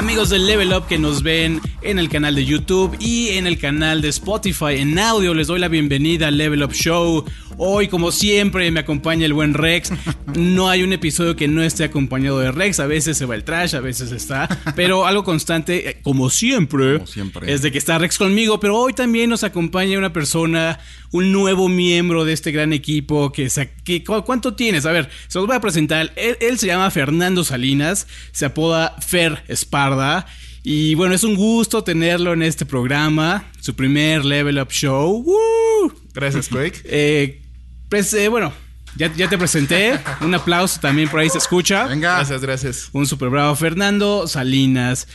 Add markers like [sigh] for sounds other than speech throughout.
Amigos del Level Up que nos ven en el canal de YouTube y en el canal de Spotify en audio, les doy la bienvenida al Level Up Show. Hoy, como siempre, me acompaña el buen Rex. No hay un episodio que no esté acompañado de Rex. A veces se va el trash, a veces está. Pero algo constante, eh, como siempre, Como siempre. es de que está Rex conmigo. Pero hoy también nos acompaña una persona, un nuevo miembro de este gran equipo. Que, que- ¿cu- ¿Cuánto tienes? A ver, se los voy a presentar. Él, él se llama Fernando Salinas, se apoda Fer Esparda. Y bueno, es un gusto tenerlo en este programa, su primer Level Up Show. ¡Woo! Gracias, Quake. [laughs] Eh, pues, eh, bueno, ya, ya te presenté. Un aplauso también por ahí se escucha. Venga. Gracias, gracias. Un super bravo. Fernando Salinas.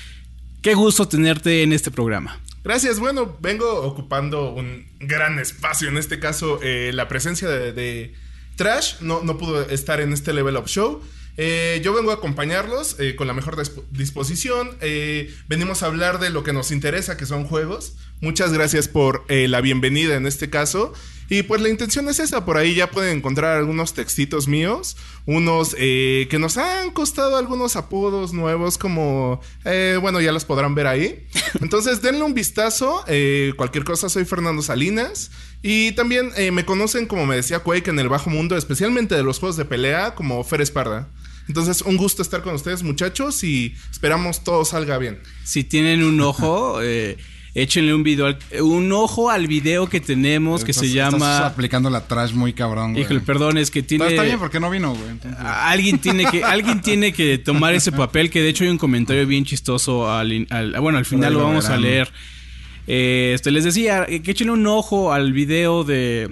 Qué gusto tenerte en este programa. Gracias. Bueno, vengo ocupando un gran espacio. En este caso, eh, la presencia de, de Trash no, no pudo estar en este Level Up Show. Eh, yo vengo a acompañarlos eh, con la mejor disp- disposición. Eh, venimos a hablar de lo que nos interesa, que son juegos. Muchas gracias por la bienvenida en este caso. Y pues la intención es esa. Por ahí ya pueden encontrar algunos textitos míos. Unos eh, que nos han costado algunos apodos nuevos como... eh, bueno, ya los podrán ver ahí. [laughs] Entonces denle un vistazo. eh, cualquier cosa, soy Fernando Salinas. Y también me conocen, como me decía Quake, en el bajo mundo, especialmente de los juegos de pelea, como Fer Esparda. Entonces, un gusto estar con ustedes, muchachos, y esperamos todo salga bien. Si tienen un ojo, [laughs] eh, échenle un video, al- un ojo al video que tenemos que se Estás- Estás llama. aplicando la trash muy cabrón, güey. Híjole, perdón, es que tiene. Está, está bien porque no vino, güey. Entonces, Alguien tiene que [laughs] alguien tiene que tomar ese papel que de hecho hay un comentario bien chistoso al, bueno al final lo vamos a leer Eh, este les decía que echen un ojo al video de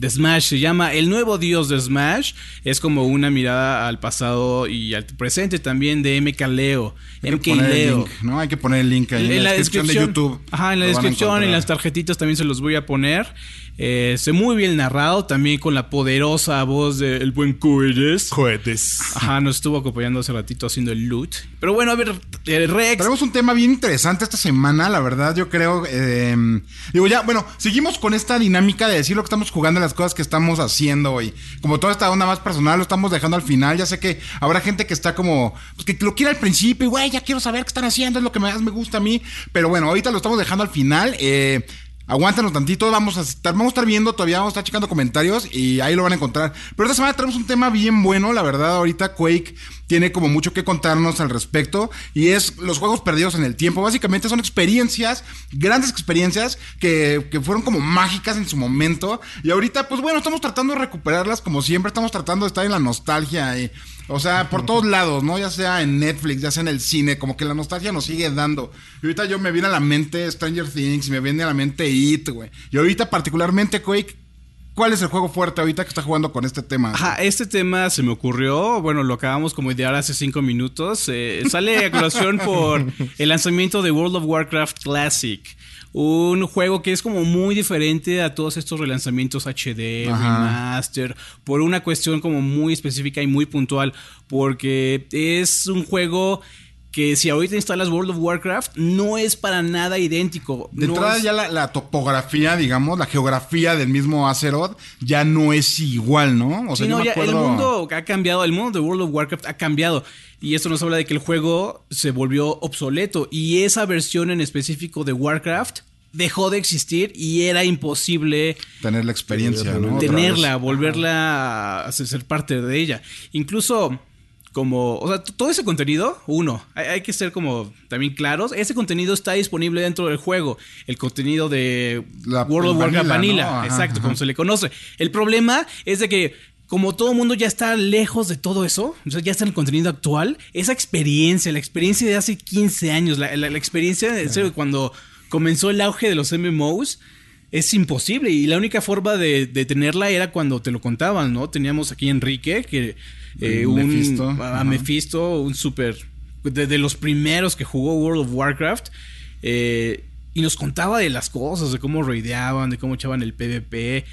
de Smash se llama El nuevo dios de Smash es como una mirada al pasado y al presente también de MK Leo hay MK que poner el Leo link, ¿no? Hay que poner el link ahí en, la, descripción, de YouTube. Ajá, en la descripción, en las tarjetitas también se los voy a poner. Eh, se muy bien narrado, también con la poderosa voz del buen Coedes. Cohetes. Ajá, nos estuvo acompañando hace ratito haciendo el loot. Pero bueno, a ver, eh, Rex. Tenemos un tema bien interesante esta semana, la verdad, yo creo. eh, digo, ya, bueno, seguimos con esta dinámica de decir lo que estamos jugando, las cosas que estamos haciendo hoy. Como toda esta onda más personal, lo estamos dejando al final. Ya sé que habrá gente que está como, pues que lo quiere al principio, y güey, ya quiero saber qué están haciendo, es lo que más me gusta a mí. Pero bueno, ahorita lo estamos dejando al final. Eh, Aguántanos tantito, vamos a estar, vamos a estar viendo, todavía vamos a estar checando comentarios y ahí lo van a encontrar. Pero esta semana tenemos un tema bien bueno, la verdad, ahorita Quake tiene como mucho que contarnos al respecto y es los juegos perdidos en el tiempo. Básicamente son experiencias, grandes experiencias que, que fueron como mágicas en su momento y ahorita pues bueno, estamos tratando de recuperarlas como siempre, estamos tratando de estar en la nostalgia y, o sea, por todos lados, ¿no? Ya sea en Netflix, ya sea en el cine, como que la nostalgia nos sigue dando. Y ahorita yo me viene a la mente Stranger Things, me viene a la mente It, güey. Y ahorita particularmente Quake, ¿cuál es el juego fuerte ahorita que está jugando con este tema? Ajá, este tema se me ocurrió, bueno, lo acabamos como idear hace cinco minutos. eh, sale a colación [laughs] por el lanzamiento de World of Warcraft Classic. Un juego que es como muy diferente a todos estos relanzamientos HD, Ajá. remaster, por una cuestión como muy específica y muy puntual, porque es un juego que si ahorita instalas World of Warcraft no es para nada idéntico. De No entrada es- ya la, la topografía, digamos, la geografía del mismo Azeroth ya no es igual, ¿no? O Sí, yo no, me ya el mundo ha cambiado, el mundo de World of Warcraft ha cambiado. Y esto nos habla de que el juego se volvió obsoleto. Y esa versión en específico de Warcraft dejó de existir y era imposible Tener la experiencia, ¿no? Tenerla, volverla a ser parte de ella. Incluso como, o sea, todo ese contenido, uno, hay, hay que ser como también claros, ese contenido está disponible dentro del juego, el contenido de La- World of Warcraft vanilla, Vanilla, ¿no? Ajá, exacto, ajá. como se le conoce. El problema es de que como todo el mundo ya está lejos de todo eso, o sea, ya está en el contenido actual, esa experiencia, la experiencia de hace 15 años, la, la- la experiencia de serio, cuando comenzó el auge de los MMOs, es imposible. Y la única forma de, de tenerla era cuando te lo contaban, ¿no? Teníamos aquí a Enrique, que eh, un Mephisto, a. Mephisto, un súper de, de los primeros que jugó World of Warcraft. eh, y nos contaba de las cosas, de cómo raideaban, de cómo echaban el PvP.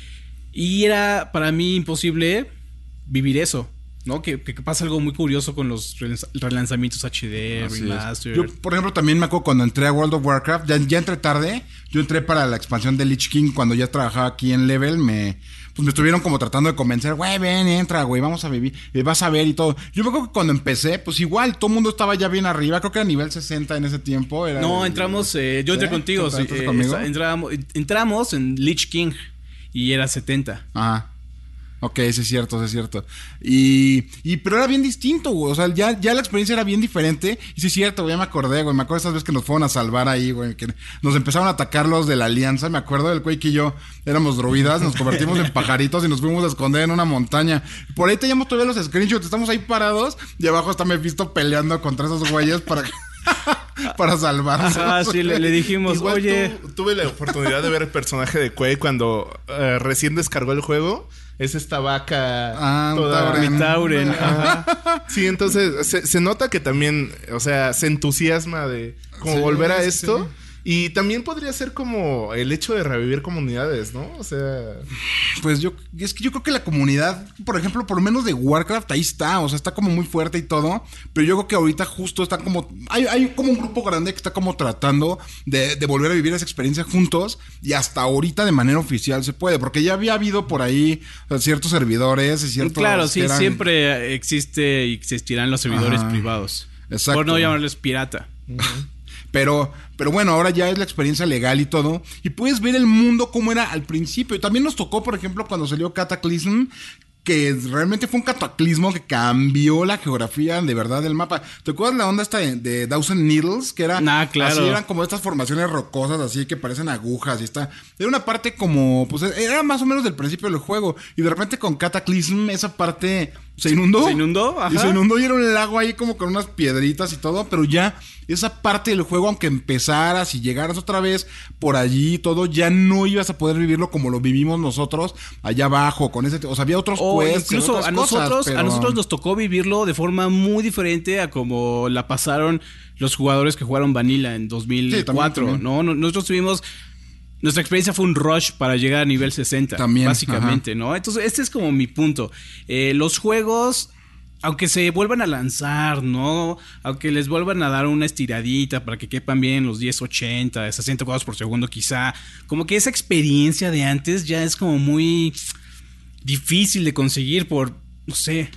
Y era para mí imposible vivir eso. ¿no? Que, que pasa algo muy curioso con los relanz- relanzamientos HD, remaster. Yo, por ejemplo, también me acuerdo cuando entré a World of Warcraft, ya, ya entré tarde, yo entré para la expansión de Lich King cuando ya trabajaba aquí en Level, me pues me estuvieron como tratando de convencer, güey, ven, entra, güey, vamos a vivir, eh, vas a ver y todo. Yo me acuerdo que cuando empecé, pues igual, todo el mundo estaba ya bien arriba, creo que era nivel 60 en ese tiempo. Era No, el- entramos, eh, yo entré ¿Sí? contigo, ¿Tú sí, entraste eh, entramos, entramos en Lich King y era 70. Ajá. Ok, sí es cierto, sí es cierto. Y, y pero era bien distinto, güey. O sea, ya, ya la experiencia era bien diferente. Y sí es cierto, güey, ya me acordé, güey. Me acuerdo esas veces que nos fueron a salvar ahí, güey. Que nos empezaron a atacar los de la alianza. Me acuerdo del güey que y yo éramos druidas, nos convertimos en pajaritos y nos fuimos a esconder en una montaña. Por ahí teníamos todavía los screenshots, estamos ahí parados. Y abajo está Mephisto peleando contra esos güeyes para [laughs] para salvarse. Ajá, sí, le, le dijimos, Igual oye, tu- tuve la oportunidad de ver el personaje de Quake cuando eh, recién descargó el juego. Es esta vaca Ah, toda... Tauren. ajá. [laughs] Sí, entonces se, se nota que también, o sea, se entusiasma de como Sí, volver a esto. sí. Y también podría ser como el hecho de revivir comunidades, ¿no? O sea, Pues yo, es que yo creo que la comunidad, por ejemplo, por lo menos de Warcraft, ahí está, o sea, está como muy fuerte y todo, pero yo creo que ahorita justo está como, hay, hay como un grupo grande que está como tratando de, de volver a vivir esa experiencia juntos y hasta ahorita de manera oficial se puede, porque ya había habido por ahí ciertos servidores y ciertos... Claro, sí, eran- siempre existe y existirán los servidores Ajá. privados. Exacto. Por no llamarles pirata. Pero, pero bueno, ahora ya es la experiencia legal y todo. Y puedes ver el mundo como era al principio. También nos tocó, por ejemplo, cuando salió Cataclysm, que realmente fue un cataclismo que cambió la geografía de verdad del mapa. ¿Te acuerdas la onda esta de, de Thousand Needles? Que era. Claro. Así eran como estas formaciones rocosas, así que parecen agujas y está. Era una parte como. Pues era más o menos del principio del juego. Y de repente con Cataclysm, esa parte se inundó. ¿Se inundó? Ajá. Y se inundó y era un lago ahí como con unas piedritas y todo, pero ya esa parte del juego, aunque empezaras y llegaras otra vez por allí y todo, ya no ibas a poder vivirlo como lo vivimos nosotros allá abajo, con ese... O sea, había otros O quests, incluso otras a cosas, nosotros, pero- a nosotros nos tocó vivirlo de forma muy diferente a como la pasaron los jugadores que jugaron Vanilla en 2004, también. ¿no? No- Nosotros tuvimos nuestra experiencia fue un rush para llegar a nivel 60, También, básicamente, ¿no? Entonces, este es como mi punto. Eh, los juegos aunque se vuelvan a lanzar, ¿no? Aunque les vuelvan a dar una estiradita para que quepan bien los 10, 80, 60 cuadros por segundo, quizá. Como que esa experiencia de antes ya es como muy difícil de conseguir por, no sé,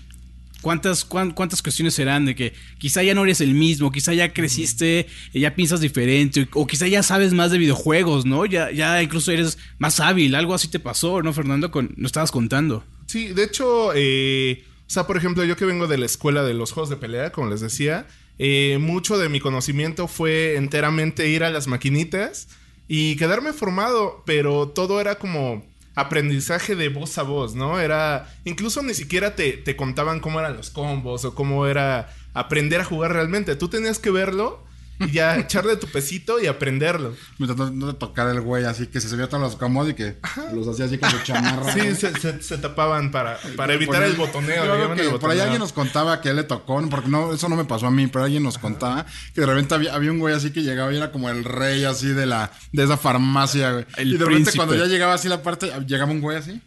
¿Cuántas, cuán- ¿Cuántas cuestiones serán de que quizá ya no eres el mismo, quizá ya creciste, ya piensas diferente, o quizá ya sabes más de videojuegos, ¿no? Ya, ya incluso eres más hábil, algo así te pasó, ¿no, Fernando? Con, no estabas contando. Sí, de hecho, eh, o sea, por ejemplo, yo que vengo de la escuela de los juegos de pelea, como les decía, eh, mucho de mi conocimiento fue enteramente ir a las maquinitas y quedarme formado, pero todo era como aprendizaje de voz a voz, ¿no? Era, incluso ni siquiera te, te contaban cómo eran los combos o cómo era aprender a jugar realmente. Tú tenías que verlo y ya [laughs] echarle tu pesito y aprenderlo. Mientras no, no te tocara el güey así que se subía todos los combos y que los hacía así con su chamarra. Sí, se, se- se tapaban para, para evitar el botoneo. yo creo que el por ahí alguien nos contaba que él le tocó, porque no, eso no me pasó a mí, pero alguien nos contaba que de repente había, había un güey así que llegaba y era como el rey así de la de esa farmacia, güey. El y de repente príncipe. cuando ya llegaba así la parte, llegaba un güey así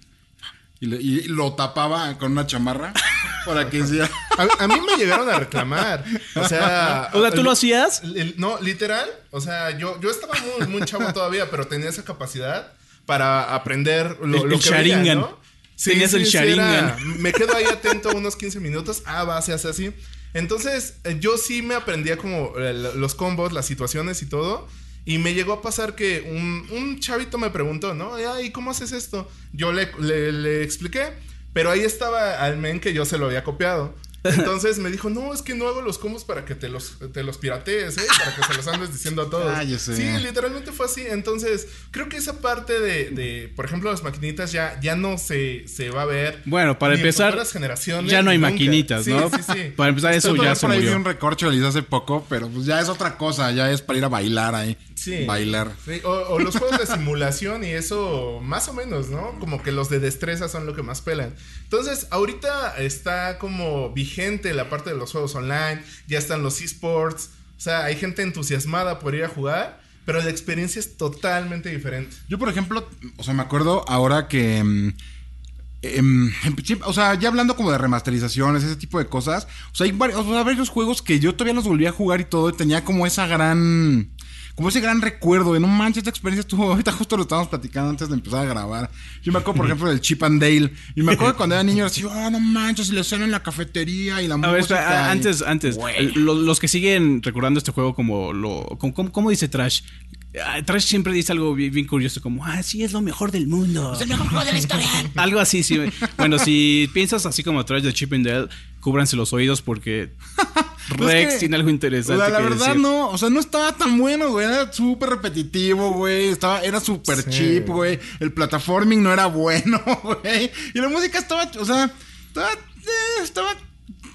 y, le- y lo tapaba con una chamarra [laughs] para que hiciera. A, a mí me llegaron a reclamar. O sea. O sea, ¿tú lo hacías? no, literal. O sea, yo, yo estaba muy, muy chavo todavía, pero tenía esa capacidad para aprender lo, El- lo el que veía, Sharingan. ¿no? Tenías el Sharingan. me quedo ahí atento unos 15 minutos. Ah, va, se hace así. Entonces, eh, yo sí me aprendía como eh, los combos, las situaciones y todo. Y me llegó a pasar que un, un chavito me preguntó, ¿no? Ay, ¿cómo haces esto? Yo le, le- le expliqué, pero ahí estaba al men que yo se lo había copiado. Entonces me dijo, no, es que no hago los combos para que te los, te los piratees, ¿eh? Para que se los andes diciendo a todos. [laughs] Cállese. Sí, literalmente fue así. Entonces, creo que esa parte de, de, por ejemplo, las maquinitas ya, ya no se, se va a ver. Bueno, para empezar, generaciones, ya no hay nunca. maquinitas, Sí, ¿no? Sí, sí. Para empezar, eso ya por se ahí vi murió. un recorcho hace poco, pero pues ya es otra cosa, ya es para ir a bailar ahí. Sí. Bailar. Sí, O, o los juegos de simulación y eso, más o menos, ¿no? Como que los de destreza son lo que más pelan. Entonces, ahorita está como vigente la parte de los juegos online, ya están los esports, o sea, hay gente entusiasmada por ir a jugar, pero la experiencia es totalmente diferente. Yo, por ejemplo, o sea, me acuerdo ahora que sí, o sea, ya hablando como de remasterizaciones, ese tipo de cosas. O sea, hay varios, o sea, varios juegos que yo todavía los volví a jugar y todo. Y tenía como esa gran. Como ese gran recuerdo de no manches, esta experiencia estuvo. [laughs] Ahorita justo lo estábamos platicando antes de empezar a grabar. Yo me acuerdo, por ejemplo, del Chip and Dale. Y me acuerdo que [laughs] cuando era niño era así, ah, no manches, y la escena en la cafetería y la A música. ver, espera, y- a- antes, antes, Güey. el- lo- los, que siguen recordando este juego como lo, como, como- ¿cómo dice Trash? Ah, Trash siempre dice algo bien, bien curioso, como, ah, sí, es lo mejor del mundo. Es el mejor juego de la historia. [laughs] algo así, sí. Bueno, si piensas así como Trash de Chip and Dale, cúbranse los oídos porque Pues es Rex que, tiene algo interesante. o sea, la que verdad decir. no, o sea, no estaba tan bueno, güey. Era súper repetitivo, güey. Estaba, era súper Sí. cheap, güey. El plataforming no era [laughs] bueno, güey. Y la música estaba, o sea, estaba, eh, estaba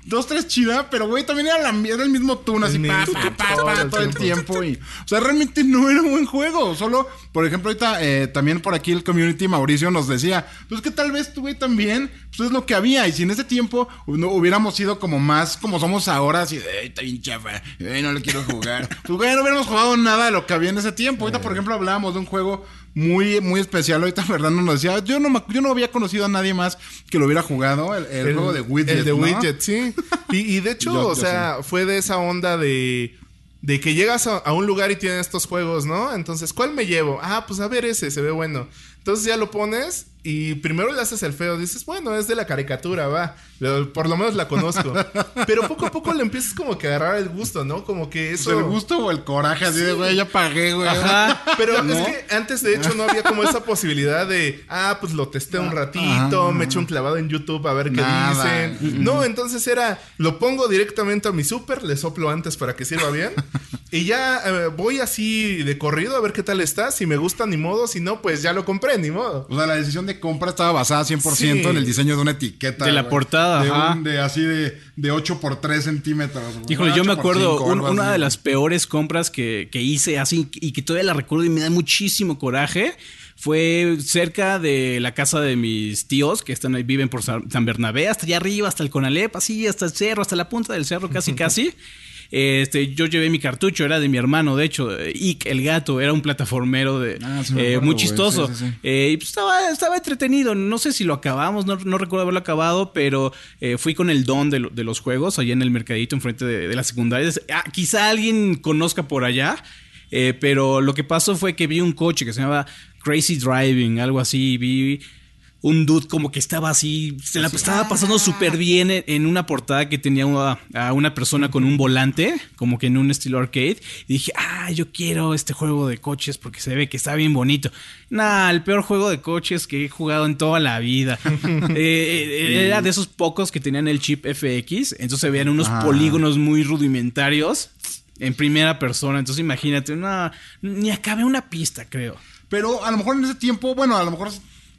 dos, tres chida, pero güey, también era, la, era el mismo tune, así, pa, pa, pa, todo pa, el todo el tiempo. Y, o sea, realmente no era un buen juego. Solo, por ejemplo, ahorita eh, también por aquí el community Mauricio nos decía, pues que tal vez tú, güey, también, pues es lo que había. Y si en ese tiempo no hubiéramos sido como más como somos ahora, así de, "Ey, está bien chafa, no le quiero jugar. [laughs] pues, güey, no hubiéramos jugado nada de lo que había en ese tiempo. Ahorita, por ejemplo, hablábamos de un juego muy, muy especial. Ahorita [laughs] Fernando nos decía, yo no, me- yo no había conocido a nadie más que lo hubiera jugado, el, el juego de Widget. El de ¿no? Widget, sí. [laughs] Y, y de hecho, Yo- yo o sea, fue de esa onda de. De que llegas a, a un lugar y tienen estos juegos, ¿no? Entonces, ¿cuál me llevo? Ah, pues a ver ese, se ve bueno. Entonces ya lo pones y primero le haces el feo. Dices, bueno, es de la caricatura, va. Por lo menos la conozco. Pero poco a poco le empiezas como que a agarrar el gusto, ¿no? Como que eso... el gusto o el coraje, así de, güey, ya pagué, güey. Ajá. Pero ¿No? es que antes de hecho no había como esa posibilidad de, ah, pues lo testé un ratito, Ajá. me echo un clavado en YouTube a ver qué Nada. dicen. No, entonces era, lo pongo directamente a mi super, le soplo antes para que sirva bien. [laughs] y ya eh, voy así de corrido a ver qué tal está. Si me gusta, ni modo. Si no, pues ya lo compré, ni modo. O sea, la decisión de compra estaba basada 100% Sí. en el diseño de una etiqueta. De la portada, de, ajá. un- de así de, de 8 por 3 centímetros. Híjole, yo me 8 por acuerdo, 5, un- algo una así. de las peores compras que, que hice así y que todavía la recuerdo y me da muchísimo coraje. Fue cerca de la casa de mis tíos que están ahí, viven por San Bernabé, hasta allá arriba, hasta el Conalep, así, hasta el cerro, hasta la punta del cerro, casi, [laughs] casi. Este, yo llevé mi cartucho, era de mi hermano, de hecho, eh, Ick, el gato, era un plataformero de, Ah, sí eh, muy chistoso. sí, sí, sí. Eh, y pues estaba, estaba entretenido. No sé si lo acabamos, no, no recuerdo haberlo acabado, pero eh, fui con el don de, lo- de los juegos allá en el mercadito enfrente de, de la secundaria. Ah, quizá alguien conozca por allá, eh, pero lo que pasó fue que vi un coche que se llamaba Crazy Driving, algo así. Vi un dude como que estaba así, se la estaba pasando súper bien en, en una portada que tenía una- a una persona con un volante, como que en un estilo arcade. Y dije, ah, yo quiero este juego de coches porque se ve que está bien bonito. Nah, el peor juego de coches que he jugado en toda la vida. [laughs] Eh, eh, era de esos pocos que tenían el chip FX, entonces se veían unos Ah. polígonos muy rudimentarios en primera persona. Entonces imagínate, no, ni acabé una pista, creo. Pero a lo mejor en ese tiempo, bueno, a lo mejor,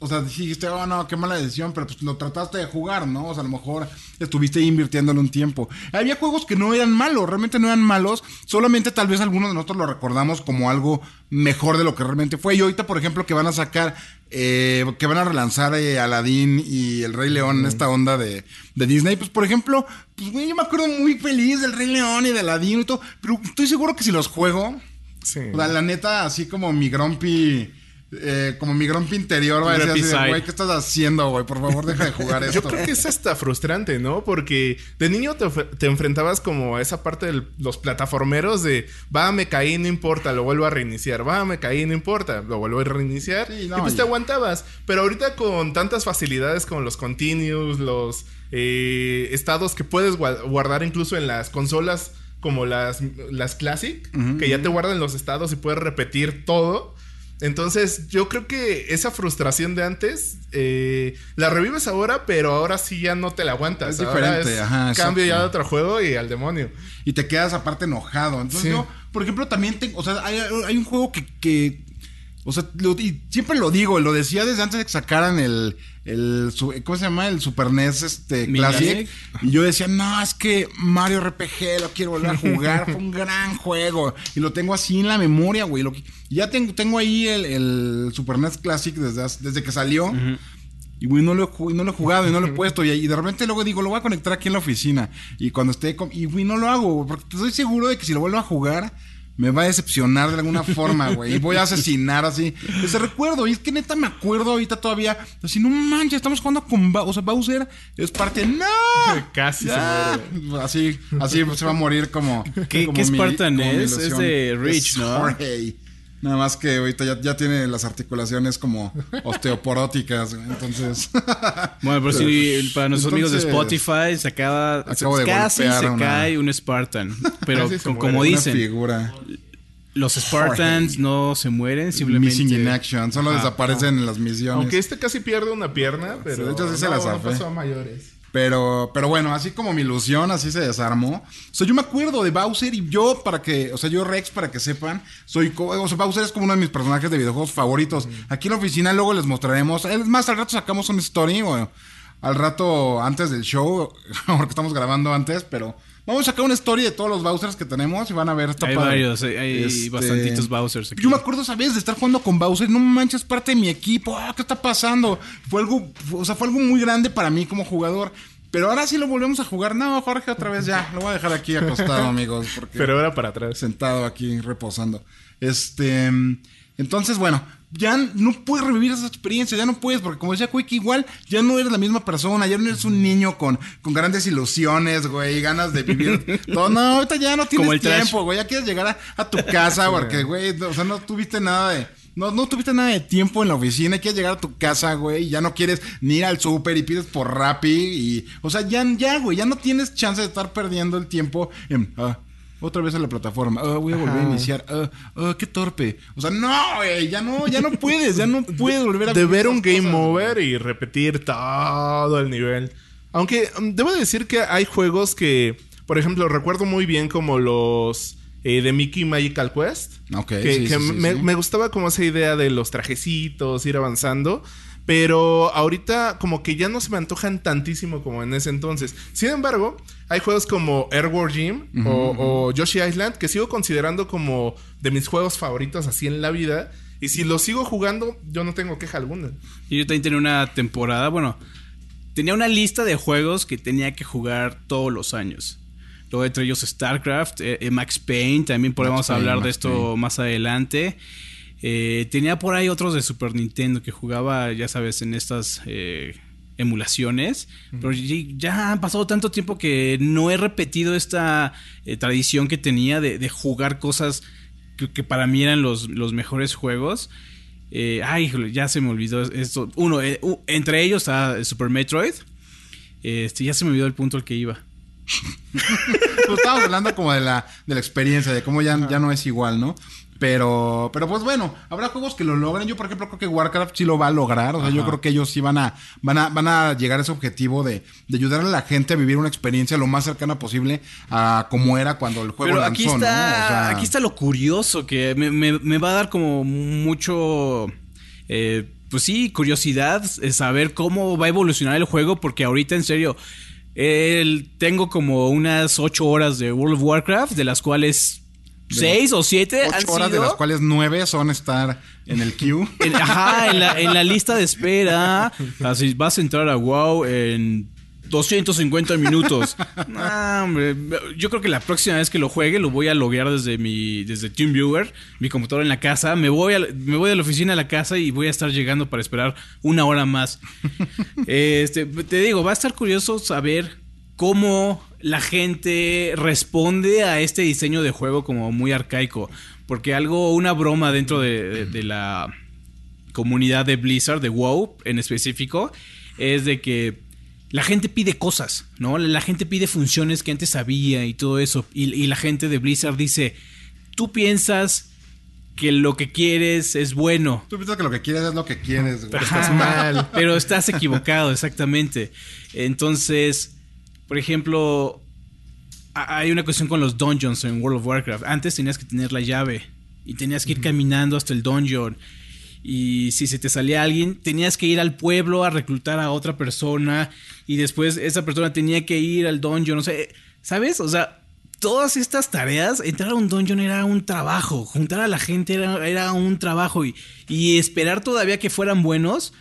o sea, dijiste, oh, no, qué mala decisión, pero pues lo trataste de jugar, ¿no? O sea, a lo mejor estuviste invirtiéndole un tiempo. Había juegos que no eran malos, realmente no eran malos, solamente tal vez algunos de nosotros lo recordamos como algo mejor de lo que realmente fue. Y ahorita, por ejemplo, que van a sacar, eh, que van a relanzar eh, Aladdin y El Rey León en esta onda de, de Disney, pues por ejemplo, pues güey, yo me acuerdo muy feliz del Rey León y de Aladdin y todo, pero estoy seguro que si los juego, Sí. o sea, la neta, así como mi grumpy. Eh, como mi grumpy interior va a decir así güey, ¿qué estás haciendo, güey? Por favor, deja de jugar [laughs] esto. Yo creo que es hasta frustrante, ¿no? Porque de niño te, enfrentabas como a esa parte de los plataformeros de, va, me caí, no importa, lo vuelvo a reiniciar, va, me caí, no importa, lo vuelvo a reiniciar. Sí, no, y pues y- te aguantabas. Pero ahorita con tantas facilidades como los continuous, los eh, estados que puedes gua- guardar incluso en las consolas como las, las Classic, que ya te guardan los estados y puedes repetir todo. Entonces, yo creo que esa frustración de antes eh, la revives ahora, pero ahora sí ya no te la aguantas. Es Ahora diferente, es ajá, Cambio ya de otro juego y al demonio. Y te quedas aparte enojado. Entonces Sí. yo, por ejemplo, también tengo, o sea, hay, hay un juego que, que o sea, lo- y siempre lo digo, lo decía desde antes de que sacaran el, el ¿cómo se llama? El Super NES este, Mi Classic. Y yo decía, no, es que Mario RPG lo quiero volver a [laughs] jugar, fue un gran juego. Y lo tengo así en la memoria, güey. Lo que- ya tengo, tengo ahí el, el Super NES Classic desde, desde que salió. Y güey, no lo, no lo he jugado y no lo he puesto. Y, y de repente luego digo, lo voy a conectar aquí en la oficina. Y cuando esté. con- y güey, no lo hago, porque estoy seguro de que si lo vuelvo a jugar, me va a decepcionar de alguna forma, [laughs] güey. Y voy a asesinar así. Ese recuerdo. Y es que neta me acuerdo ahorita todavía. Así, no manches, estamos jugando con Bowser. O sea, Bowser es parte. ¡No! [laughs] Casi Ya. Así, así se va a morir como. ¿Qué- como qué mi- Spartan como mi es? ilusión. Es de Rich, Es ¿no? Jorge. Nada más que ahorita ya, ya tiene las articulaciones como [laughs] osteoporóticas. Entonces. [laughs] Bueno, pero sí, para nuestros amigos de Spotify se acaba. Acabo de casi se una- cae un Spartan. [laughs] Pero Casi se co- muere. como Una dicen, figura. los Spartans no se mueren, simplemente. Missing in action. Solo desaparecen en las misiones. Aunque este casi pierde una pierna, pero. de hecho sí se no, la no zafé. pasó a mayores. Pero, pero bueno, así como mi ilusión, así se desarmó. O sea, yo me acuerdo de Bowser y yo, para que, o sea, yo Rex, para que sepan, soy, o sea, Bowser es como uno de mis personajes de videojuegos favoritos. Aquí en la oficina luego les mostraremos, es más, al rato sacamos una story, o al rato antes del show, [laughs] porque estamos grabando antes, pero vamos a sacar una story de todos los Bowsers que tenemos y van a ver, está Hay padre. varios, hay, hay Este, bastantitos Bowsers aquí. yo me acuerdo esa vez de estar jugando con Bowser, no manches, parte de mi equipo, ah, ¿qué está pasando? Fue algo, o sea, fue algo muy grande para mí como jugador. Pero ahora sí lo volvemos a jugar. No, Jorge, otra vez ya. Lo voy a dejar aquí acostado, [laughs] amigos. Porque Pero era para atrás. sentado aquí reposando. Este. Entonces, bueno, ya no puedes revivir esa experiencia, ya no puedes, porque como decía Quick, igual ya no eres la misma persona, ya no eres un niño con, con grandes ilusiones, güey, ganas de vivir [laughs] todo. No, ahorita ya no tienes Como el trash. tiempo, güey, ya quieres llegar a, a tu casa, porque, güey, o sea, no tuviste nada de. No, no tuviste nada de tiempo en la oficina, quieres llegar a tu casa, güey, y ya no quieres ni ir al súper y pides por Rappi y... O sea, ya, ya, güey, ya no tienes chance de estar perdiendo el tiempo en... ah, otra vez a la plataforma. Ah, voy a volver a iniciar. Ah, ah, qué torpe. O sea, no, güey. Ya no, ya no puedes. Ya no [laughs] puedes volver a de ver un game cosas, over y repetir todo el nivel. Aunque mm, debo decir que hay juegos que, por ejemplo, recuerdo muy bien como los eh, de Mickey Magical Quest. Ok, que, sí, que sí, me, sí. me gustaba como esa idea de los trajecitos, ir avanzando. Pero ahorita como que ya no se me antojan tantísimo como en ese entonces. Sin embargo, hay juegos como Airworld Gym o, o Yoshi Island que sigo considerando como de mis juegos favoritos así en la vida. Y si los sigo jugando, yo no tengo queja alguna. Y yo también tenía una temporada, bueno, tenía una lista de juegos que tenía que jugar todos los años. Luego entre ellos StarCraft, eh, eh, Max Payne, también podemos hablar de Max esto Payne. más adelante. Eh, tenía por ahí otros de Super Nintendo que jugaba, ya sabes, en estas eh, emulaciones. Pero ya- ya ha pasado tanto tiempo que no he repetido esta eh, tradición que tenía de, de jugar cosas que, que para mí eran los, los mejores juegos. Eh, ay, híjole, ya se me olvidó esto. Uno, eh, entre ellos está Super Metroid. Este, ya se me olvidó el punto al que iba. [laughs] Pues estábamos hablando como de la, de la experiencia, de cómo ya, ya no es igual, ¿no? Pero, pero pues bueno, habrá juegos que lo logren. Yo, por ejemplo, creo que Warcraft sí lo va a lograr. O sea, yo creo que ellos sí van a, van a, van a llegar a ese objetivo de, de ayudar a la gente a vivir una experiencia lo más cercana posible a como era cuando el juego Pero lanzó, aquí ¿no? O está, sea, aquí está lo curioso que me, me- me va a dar como mucho, eh, pues sí, curiosidad eh, saber cómo va a evolucionar el juego porque ahorita en serio, el- tengo como unas ocho horas de World of Warcraft de las cuales seis o siete han ocho horas de las cuales nueve son estar en el queue. [laughs] en, ajá, en la, en la lista de espera. [laughs] Así vas a entrar a WoW en 250 minutos. [laughs] No, hombre. Yo creo que la próxima vez que lo juegue lo voy a loguear desde mi desde TeamViewer, mi computadora en la casa. Me voy, a, me voy de la oficina a la casa y voy a estar llegando para esperar una hora más. Este, te digo, va a estar curioso saber cómo la gente responde a este diseño de juego como muy arcaico. Porque algo, una broma dentro de, de- de la comunidad de Blizzard, de WoW en específico, es de que la gente pide cosas, ¿no? La gente pide funciones que antes había y todo eso. Y, y la gente de Blizzard dice, tú piensas que lo que quieres es bueno. Tú piensas que lo que quieres es lo que quieres, güey. Pero estás mal. Pero estás equivocado, exactamente. Entonces, por ejemplo, hay una cuestión con los dungeons en World of Warcraft. Antes tenías que tener la llave y tenías que ir caminando hasta el dungeon. Y si se te salía alguien, tenías que ir al pueblo a reclutar a otra persona. Y después esa persona tenía que ir al dungeon. O sea, ¿sabes? O sea, todas estas tareas, entrar a un dungeon era un trabajo. Juntar a la gente era, era un trabajo. Y, y esperar todavía que fueran buenos.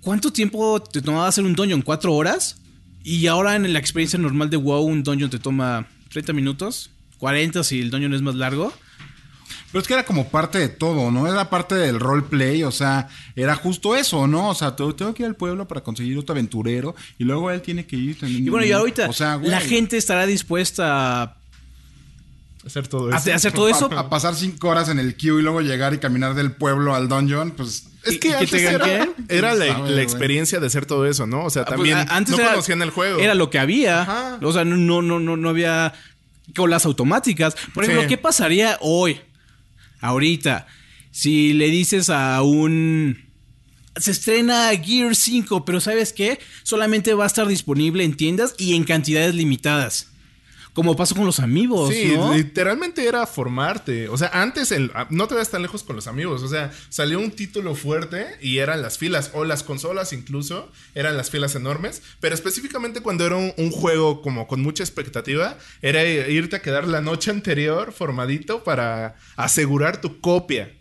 ¿Cuánto tiempo te tomaba hacer un dungeon? ¿Cuatro horas? Y ahora en la experiencia normal de WoW, un dungeon te toma 30 minutos, 40 si el dungeon es más largo. Pero es que era como parte de todo, ¿no? Era parte del roleplay, o sea, era justo eso, ¿no? O sea, tengo tengo que ir al pueblo para conseguir otro aventurero y luego él tiene que ir también. Y bueno, y ahorita O sea, güey, la gente estará dispuesta a Hacer todo a eso. hacer todo eso. A pasar cinco horas en el queue y luego llegar y caminar del pueblo al dungeon, pues. Es ¿Y- que era, era la, experiencia de hacer todo eso, ¿no? O sea, Ah, pues, también antes no era- conocían el juego. Era lo que había. Ajá. O sea, no, no, no, no había colas automáticas. Por ejemplo, Sí. ¿qué pasaría hoy? Ahorita. Si le dices a un. Se estrena Gear 5, pero ¿sabes qué? Solamente va a estar disponible en tiendas y en cantidades limitadas. Como pasó con los amigos, Sí, ¿no? literalmente era formarte. O sea, antes el, no te veas tan lejos con los amigos. O sea, salió un título fuerte y eran las filas. O las consolas incluso. Eran las filas enormes. Pero específicamente cuando era un, un juego como con mucha expectativa. Era irte a quedar la noche anterior formadito para asegurar tu copia.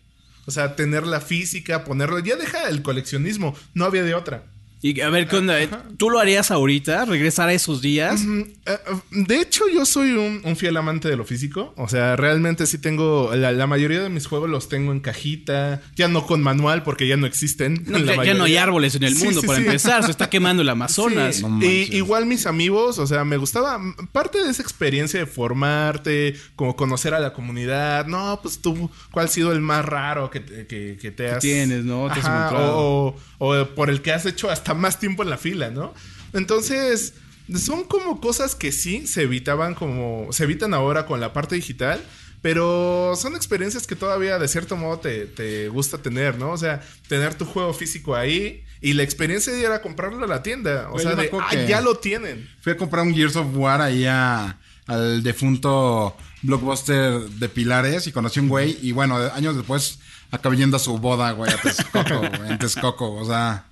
O sea, tener la física, ponerlo. Ya deja el coleccionismo. No había de otra. Y a ver, ¿qué onda? ¿Tú lo harías ahorita? ¿Regresar a esos días? Mm, eh, De hecho, yo soy un, un fiel amante de lo físico. O sea, realmente sí tengo. La, la mayoría de mis juegos los tengo en cajita. Ya no con manual porque ya no existen. No, la ya, ya no hay árboles en el Sí, mundo sí, para sí. empezar. Se está [laughs] quemando el Amazonas. Sí, No y igual mis amigos, o sea, me gustaba parte de esa experiencia de formarte, como conocer a la comunidad. No, pues tú, ¿cuál ha sido el más raro que, te- que, que te has tienes, no? Te has o, o por el que has hecho hasta más tiempo en la fila, ¿no? Entonces, son como cosas que sí se evitaban como se evitan ahora con la parte digital. Pero son experiencias que todavía de cierto modo te, te gusta tener, ¿no? O sea, tener tu juego físico ahí y la experiencia de ir a comprarlo a la tienda. O sea, de, ah, ya lo tienen. Fui a comprar un Gears of War ahí a- al defunto blockbuster de Pilares y conocí a un güey. Y bueno, años después acabé yendo a su boda, güey, a Texcoco, [laughs] en Texcoco, o sea.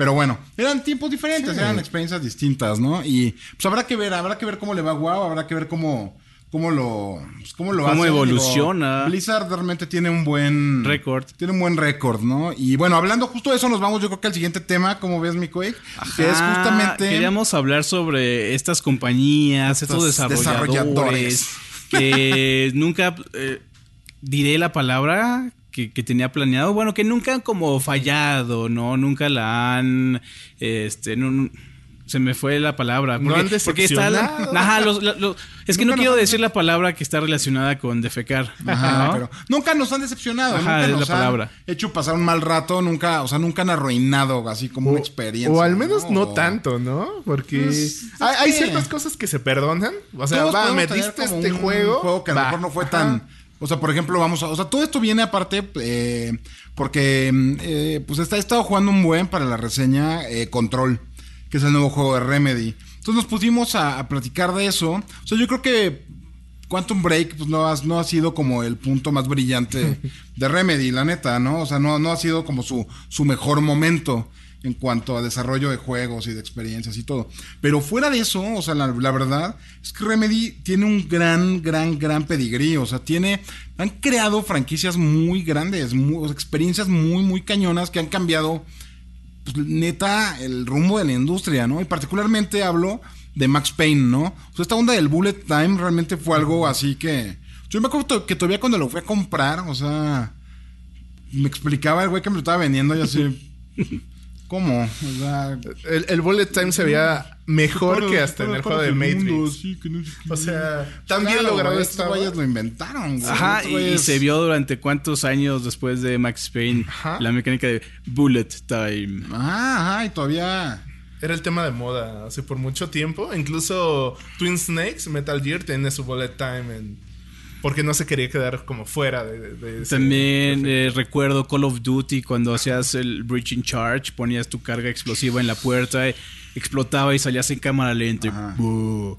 Pero bueno, eran tiempos diferentes, eran experiencias distintas, ¿no? Y pues habrá que ver, habrá que ver cómo le va a Wow, habrá que ver cómo, cómo lo, pues, cómo lo Cómo hace. evoluciona. Blizzard realmente tiene un buen Récord. Tiene un buen récord, ¿no? Y bueno, hablando justo de eso, nos vamos yo creo que al siguiente tema, como ves, mi Quake, que es justamente... Queríamos hablar sobre estas compañías, estos, Estos desarrolladores, desarrolladores. que [laughs] nunca eh, diré la palabra que, que tenía planeado. Bueno, que nunca han como fallado, ¿no? Nunca la han. Este, no- se me fue la palabra. No han porque está la- decepcionado. Ajá, los- es que Nunca no quiero han decir la palabra que está relacionada con defecar. Ajá, ¿no? pero nunca nos han decepcionado, Ajá, nunca es nos la palabra. han hecho pasar un mal rato, nunca, o sea, nunca han arruinado así como una experiencia. O al menos no, tanto, ¿no? Porque Pues, hay, ciertas cosas que se perdonan. O sea, Todos va, podemos me tener diste como este un juego. que a lo mejor no fue Ajá. tan. O sea, por ejemplo, vamos a. O sea, todo esto viene aparte. eh, porque. eh, pues está, he estado jugando un buen para la reseña eh, Control. Que es el nuevo juego de Remedy. Entonces nos pusimos a, a platicar de eso. O sea, yo creo que. Quantum Break pues no ha, no ha sido como el punto más brillante [laughs] de Remedy, la neta, ¿no? O sea, no, no ha sido como su, su mejor momento en cuanto a desarrollo de juegos y de experiencias y todo. Pero fuera de eso, o sea, la, verdad es que Remedy tiene un gran, gran, gran pedigrí. O sea, tiene. Han creado franquicias muy grandes, experiencias muy, muy cañonas que han cambiado pues, neta, el rumbo de la industria, ¿no? Y particularmente hablo de Max Payne, ¿no? O sea, esta onda del bullet time realmente fue algo así que... Yo me acuerdo que todavía cuando lo fui a comprar, o sea, me explicaba el güey que me lo estaba vendiendo y así... [laughs] ¿Cómo? O sea... El, el bullet time se veía mejor que hasta en el juego de Matrix. Sí, que no qué. O sea, tan bien Claro, logrado estos güeyes lo inventaron, güey. Ajá, y, se vio durante cuántos años después de Max Payne Ajá. la mecánica de Bullet Time. Ajá, ajá, y todavía... Era el tema de moda hace por mucho tiempo. Incluso Twin Snakes, Metal Gear, tiene su bullet time en- porque no se quería quedar como fuera de, de ese- También eh, recuerdo Call of Duty cuando hacías el Breaching Charge, ponías tu carga explosiva en la puerta, eh, explotaba y salías en cámara lenta. O,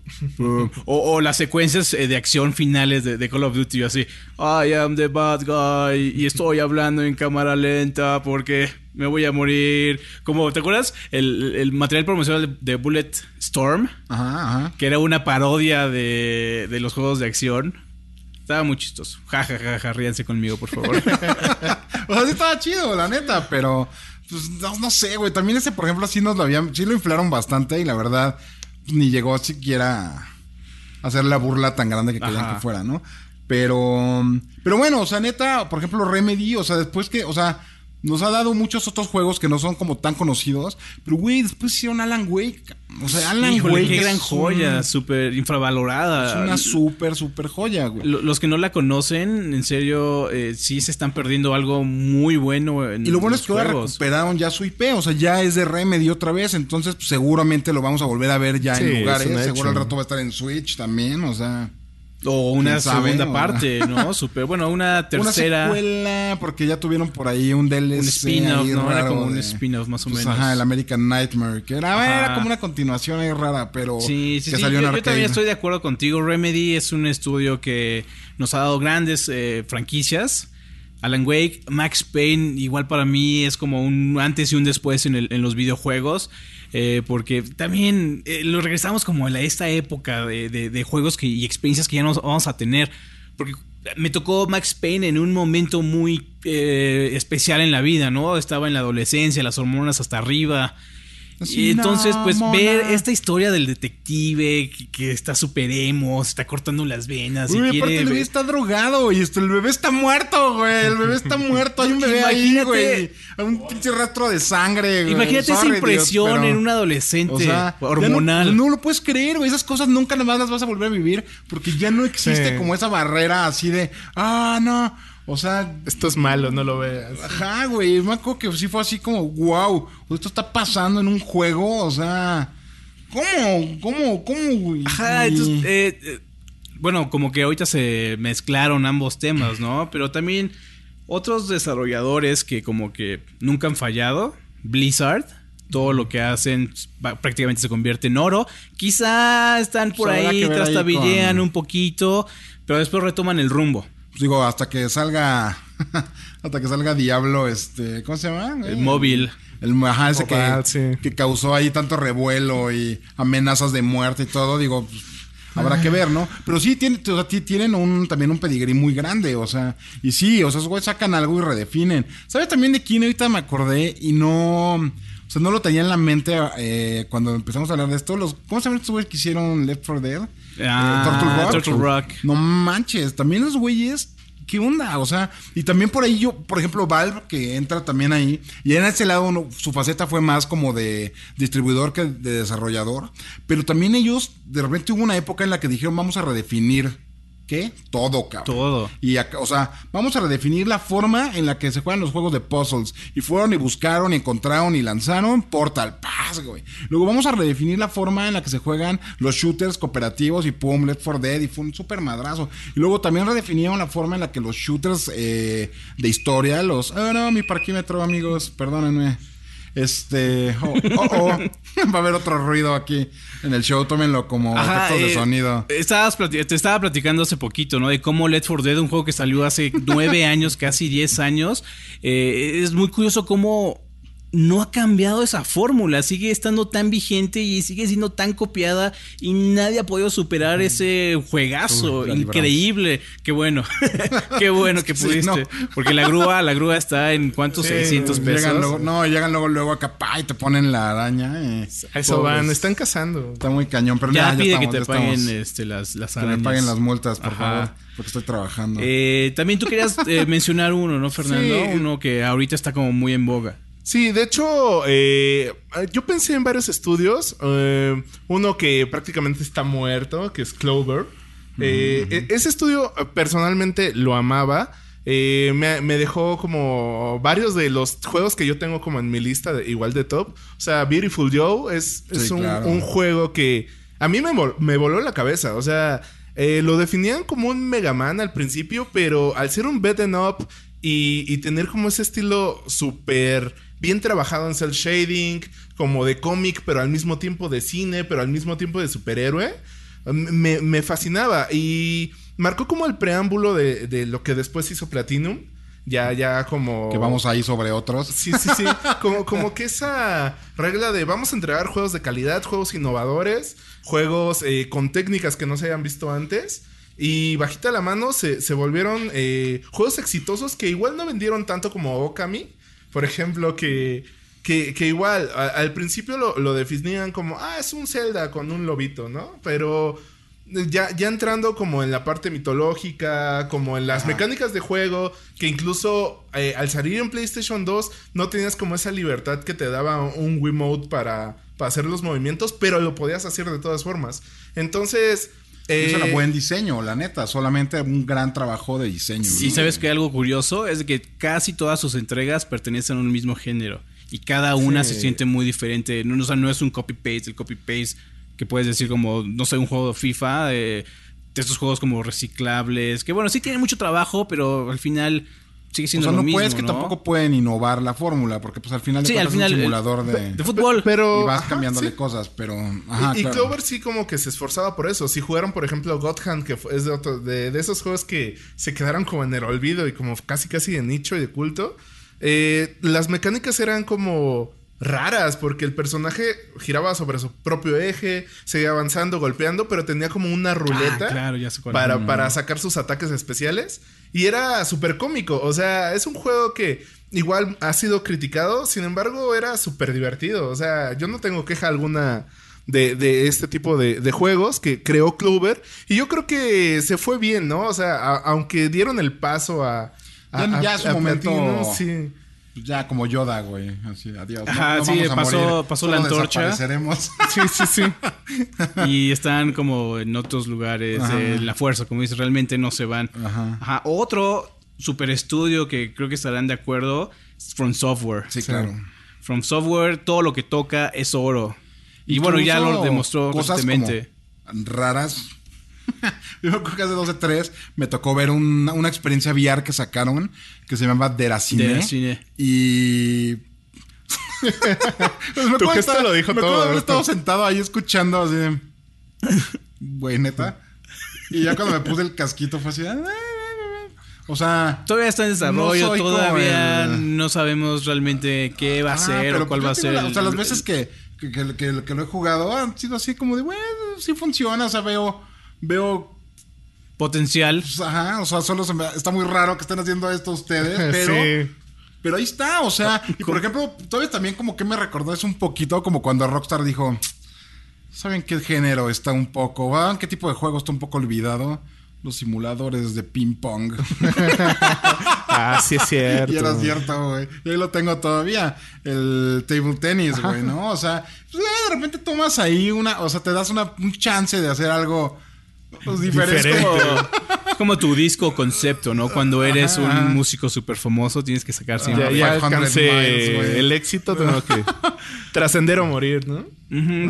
o las secuencias eh, de acción finales de, de Call of Duty, yo así, I am the bad guy y estoy hablando en cámara lenta porque me voy a morir. Como, ¿te acuerdas? El, el material promocional de, de Bullet Storm, Ajá, ajá. que era una parodia de, de los juegos de acción. Estaba muy chistoso. Ja, ja, ja, ja, ríanse conmigo, por favor. [laughs] O sea, sí estaba chido, la neta, pero pues no, no sé, güey. También ese, por ejemplo, sí nos lo habían, sí lo inflaron bastante y la verdad pues, ni llegó siquiera a hacer la burla tan grande que querían que fuera, ¿no? Pero, pero bueno, o sea, neta, por ejemplo, Remedy, o sea, después que, o sea, nos ha dado muchos otros juegos que no son como tan conocidos. Pero, güey, después hicieron Alan Wake. O sea, Alan Híjole, Wake. qué es gran un- joya, súper infravalorada. Es una súper, súper joya, güey. Lo- Los que no la conocen, en serio, eh, sí se están perdiendo algo muy bueno en Y lo bueno es que ahora recuperaron ya su IP, o sea, ya es de Remedy otra vez, entonces pues, seguramente lo vamos a volver a ver ya Sí, en es lugares. Seguro al rato va a estar en Switch también, o sea. O una segunda parte, [laughs] ¿no? Super, bueno, una tercera. Una secuela, porque ya tuvieron por ahí un DLC. un spin-off, ¿no? Era como un spin-off más o pues, menos. Ajá, el American Nightmare, que era, Ajá. era como una continuación ahí rara, pero Sí, sí, que sí. salió Yo, en yo también estoy de acuerdo contigo. Remedy es un estudio que nos ha dado grandes eh, franquicias. Alan Wake, Max Payne, igual para mí es como un antes y un después en, el- en los videojuegos. Eh, porque también eh, lo regresamos como a esta época de, de- de juegos que, y experiencias que ya no vamos a tener. Porque me tocó Max Payne en un momento muy eh, especial en la vida, ¿no? Estaba en la adolescencia, las hormonas hasta arriba. Y entonces, pues mona. ver esta historia del detective que, que está super emo, se está cortando las venas y Uy, quiere... aparte el bebé está drogado y esto, el bebé está muerto, güey. El bebé está [laughs] muerto. Hay un bebé ahí, Imagínate- güey. Hay un pinche rastro de sangre, güey. Imagínate esa impresión Dios, pero- en un adolescente O sea, ya hormonal. No, no lo puedes creer, güey. Esas cosas nunca más las vas a volver a vivir porque ya no existe Sí. como esa barrera así de, ah, no. O sea, Esto es malo, no lo veas. ajá, güey. Me acuerdo que sí fue así como, wow, esto está pasando en un juego. O sea, ¿cómo? ¿Cómo? ¿Cómo, güey? Ajá, entonces, eh, eh, bueno, como que ahorita se mezclaron ambos temas, ¿no? Pero también otros desarrolladores que como que nunca han fallado, Blizzard, todo lo que hacen prácticamente se convierte en oro. Quizá están por Pues ahí trastabillean con- un poquito, pero después retoman el rumbo. Pues digo, hasta que salga. [laughs] hasta que salga Diablo, este. ¿Cómo se llama? El móvil. El, ajá, ese que, sí. que causó ahí tanto revuelo y amenazas de muerte y todo. Digo, pues, habrá que ver, ¿no? Pero sí tiene, o sea, ti- tienen un, también un pedigrí muy grande, o sea. Y sí, o sea, esos güeyes sacan algo y redefinen. ¿Sabes también de quién ahorita me acordé y no. O sea, no lo tenía en la mente eh, cuando empezamos a hablar de esto. Los, ¿Cómo se llaman estos güeyes que hicieron Left 4 Dead? Ah, Turtle Rock. No manches, también los güeyes, ¿qué onda? O sea, y también por ahí yo, por ejemplo, Valve, que entra también ahí, y en ese lado su faceta fue más como de distribuidor que de desarrollador, pero también ellos, de repente hubo una época en la que dijeron, vamos a redefinir. ¿Qué? Todo, cabrón. Todo. Y, acá- o sea, vamos a redefinir la forma en la que se juegan los juegos de puzzles. Y fueron y buscaron y encontraron y lanzaron Portal Pass, güey. Luego vamos a redefinir la forma en la que se juegan los shooters cooperativos y pum, Left 4 Dead y fue un súper madrazo. Y luego también redefinieron la forma en la que los shooters eh, de historia, los... Ah, no, mi parquímetro, amigos, perdónenme. Este... Oh, oh, oh. [laughs] Va a haber otro ruido aquí en el show, tómenlo como Ajá, efectos de eh, sonido. estabas te estaba platicando hace poquito, ¿no? De cómo Let for Dead, un juego que salió hace nueve [laughs] años, casi diez años. eh, es muy curioso cómo no ha cambiado esa fórmula. Sigue estando tan vigente y sigue siendo tan copiada. Y nadie ha podido superar ese juegazo. Uy. Increíble. Qué bueno. [laughs] Qué bueno que [laughs] Sí, pudiste. no. Porque la grúa, la grúa está en cuántos Sí, 600 pesos. Llegan luego, no, llegan luego, luego acá, pa, y te ponen la araña. A eso pobres. van, están cazando. Está muy cañón, pero ya ya, pide estamos, que te ya paguen estamos. este, las, las Que me arañas. paguen las multas, por Ajá. favor, porque estoy trabajando. Eh, también tú querías eh, [laughs] mencionar uno, ¿no, Fernando? Sí. Uno que ahorita está como muy en boga. Sí, de hecho, eh, yo pensé en varios estudios. eh, uno que prácticamente está muerto, que es Clover. Eh, e- Ese estudio personalmente lo amaba. Eh, me, me dejó como varios de los juegos que yo tengo como en mi lista de, igual de top. O sea, Beautiful Joe es, un, claro. un juego que a mí me, vol- me voló la cabeza. O sea, eh, lo definían como un Mega Man al principio, pero al ser un beaten up y, y tener como ese estilo súper bien trabajado en cel shading, como de cómic, pero al mismo tiempo de cine, pero al mismo tiempo de superhéroe, me, me fascinaba y marcó como el preámbulo de, de lo que después hizo Platinum. Ya, ya como... que vamos ahí sobre otros. Sí, sí, sí. Como, como que esa regla de vamos a entregar juegos de calidad, juegos innovadores, juegos eh, con técnicas que no se hayan visto antes. Y bajita la mano se, se volvieron eh, juegos exitosos que igual no vendieron tanto como Okami. Por ejemplo, que, que, que igual a- al principio lo, lo definían como, ah, es un Zelda con un lobito, ¿no? Pero ya, ya entrando como en la parte mitológica, como en las mecánicas de juego, que incluso eh, al salir en PlayStation 2 no tenías como esa libertad que te daba un Wiimote para, para hacer los movimientos, pero lo podías hacer de todas formas. Entonces... es un eh, buen diseño, la neta. Solamente un gran trabajo de diseño. Y sabes que algo curioso es que casi todas sus entregas pertenecen a un mismo género. Y cada una Sí. se siente muy diferente. No, o sea, no es un copy-paste. El copy-paste que puedes decir como, no sé, un juego de FIFA. De, de estos juegos como reciclables. Que bueno, sí tienen mucho trabajo, pero al final sigue O siendo sea, lo no mismo, puedes que ¿no? tampoco pueden innovar la fórmula, porque pues al final de Sí, al cuentas final, es un el- simulador de, De fútbol. [laughs] Pero... y vas ajá, cambiándole sí. cosas, pero ajá, y y claro. Clover sí como que se esforzaba por eso. Si jugaron, por ejemplo, God Hand, que es de, otro- de, de esos juegos que se quedaron como en el olvido y como casi casi de nicho y de culto, eh, las mecánicas eran como raras porque el personaje giraba sobre su propio eje, seguía avanzando, golpeando, pero tenía como una ruleta Ah, claro, ya sé cuál. para, para sacar sus ataques especiales. Y era súper cómico. O sea, es un juego que igual ha sido criticado, sin embargo, era súper divertido. O sea, yo no tengo queja alguna de, de este tipo de, de juegos que creó Clover. Y yo creo que se fue bien, ¿no? O sea, a- aunque dieron el paso a. a- Ya- ya a- es su a momento- sí. Pues Ya como Yoda, güey. Así, adiós. No- Ajá, no sí, vamos a pasó- morir, pasó solo la antorcha. desapareceremos. [laughs] Sí, sí, sí. [laughs] Y están como en otros lugares de la fuerza, como dices, realmente no se van. Ajá. Ajá. Otro super estudio que creo que estarán de acuerdo es From Software. Sí, claro. From Software, todo lo que toca es oro. Y bueno, ya lo demostró cosas recientemente. como raras. [laughs] Yo creo que hace 12 3 me tocó ver una, una experiencia VR que sacaron que se llamaba Deracine. Deracine. Y. [laughs] Pues me Tu gesto lo dijo me todo, haber ¿no? estado sentado ahí escuchando así de. Güey, neta. Y ya cuando me puse el casquito fue así. "Ah, O sea. Todavía está en desarrollo, No todavía el- no sabemos realmente qué va a Ah, ser o cuál va a ser. la- o sea, las veces que- que- que lo he jugado han sido así como de, bueno, sí funciona. O sea, veo. Veo. potencial. pues, ajá, o sea, solo se me- está muy raro que estén haciendo esto ustedes, [laughs] pero. Sí. Pero ahí está, o sea, [laughs] y por ejemplo, todavía también como que me recordó es un poquito como cuando Rockstar dijo, ¿saben qué género está un poco? ¿Saben qué tipo de juego está un poco olvidado? Los simuladores de ping pong. [laughs] Ah, sí es cierto. y era cierto, güey. Y ahí lo tengo todavía. El table tennis, güey, ¿no? O sea, pues, eh, de repente tomas ahí una, o sea, te das una, un chance de hacer algo pues, diferente. Diferente. Como, es como tu disco concepto, ¿no? Cuando eres un músico súper famoso, tienes que sacar siempre. Ya, ya 500 alcancé miles, el éxito, tengo que [laughs] trascender o morir, ¿no?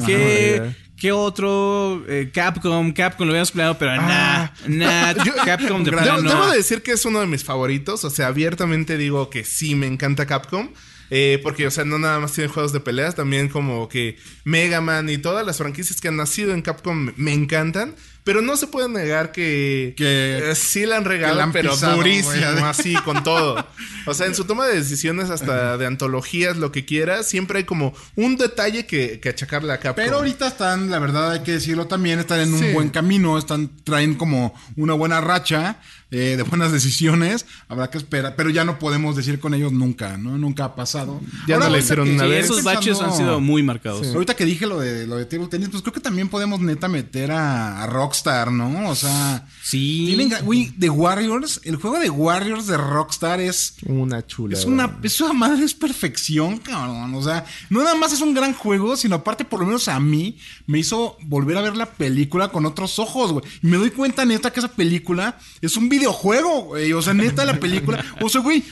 ¿Qué, ya. qué otro? Eh, Capcom, Capcom lo habíamos planeado, pero Ah. nah, [laughs] nah, Capcom de Debo, plano. debo de decir que es uno de mis favoritos. O sea, abiertamente digo que sí me encanta Capcom. Eh, porque, o sea, no nada más tiene juegos de peleas, también como que Mega Man y todas las franquicias que han nacido en Capcom me encantan. Pero no se puede negar que, Que- eh, sí la han la han pero pisado, durísimo, así, con todo. O sea, en su toma de decisiones, hasta de antologías, lo que quieras, siempre hay como un detalle que, que achacarle a Capcom. Pero ahorita están, la verdad hay que decirlo también, están en un buen camino, están traen como una buena racha eh, de buenas decisiones. Habrá que esperar, pero ya no podemos decir con ellos nunca, ¿no? Nunca ha pasado. Ya no le hicieron que una Sí, vez. esos baches han sido muy marcados. Ahorita que dije lo de lo de table tennis, pues creo que también podemos neta meter a, a Rockstar, ¿no? O sea, Sí. tienen, de Warriors, el juego de Warriors de Rockstar es Una chula. es una, es una madre es perfección, cabrón. O sea, no nada más es un gran juego, sino aparte, por lo menos a mí, me hizo volver a ver la película con otros ojos, güey. Y me doy cuenta, neta, que esa película es un videojuego, güey. O sea, neta, la película. O sea, güey.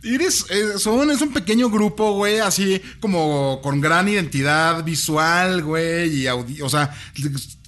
Eres, eh, son, es un pequeño grupo, güey, así como con gran identidad visual, güey, y audi o sea,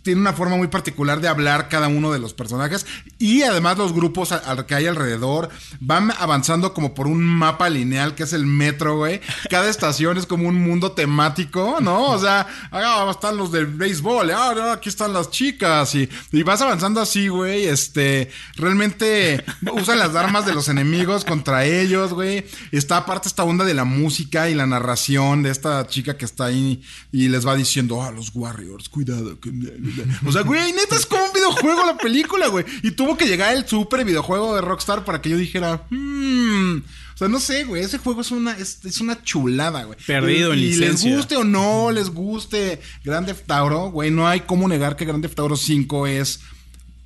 tiene una forma muy particular de hablar cada uno de los personajes y además los grupos al que hay alrededor van avanzando como por un mapa lineal que es el metro, güey. Cada estación es como un mundo temático, ¿no? O sea, ah, están los del béisbol, ah, aquí están las chicas y, vas avanzando así, güey. Este, realmente usan las armas de los enemigos contra ellos, güey. Está aparte esta onda de la música y la narración de esta chica que está ahí y les va diciendo, ah, los Warriors, cuidado con O sea, güey, neta es como un videojuego la película, güey. Y tuvo que llegar el super videojuego de Rockstar para que yo dijera, hmm. O sea, no sé, güey, ese juego es una, es, es una chulada, güey. Perdido y, en y les licencia. guste o no les guste Grand Theft Auto, güey, no hay cómo negar que Grand Theft Auto 5 es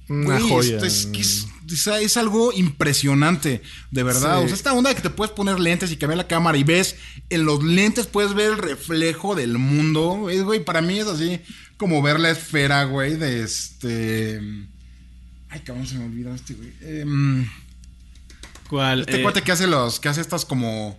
Una joya. Es, que es, es- es algo impresionante, de verdad. Sí. O sea, esta onda de que te puedes poner lentes y cambiar la cámara y ves en los lentes puedes ver el reflejo del mundo. Güey, para mí es así como ver la esfera, güey, de este. Ay, cabrón, se me olvidó este, güey. Em, ¿Cuál? este Eh, cuate que hace los. que hace estas como.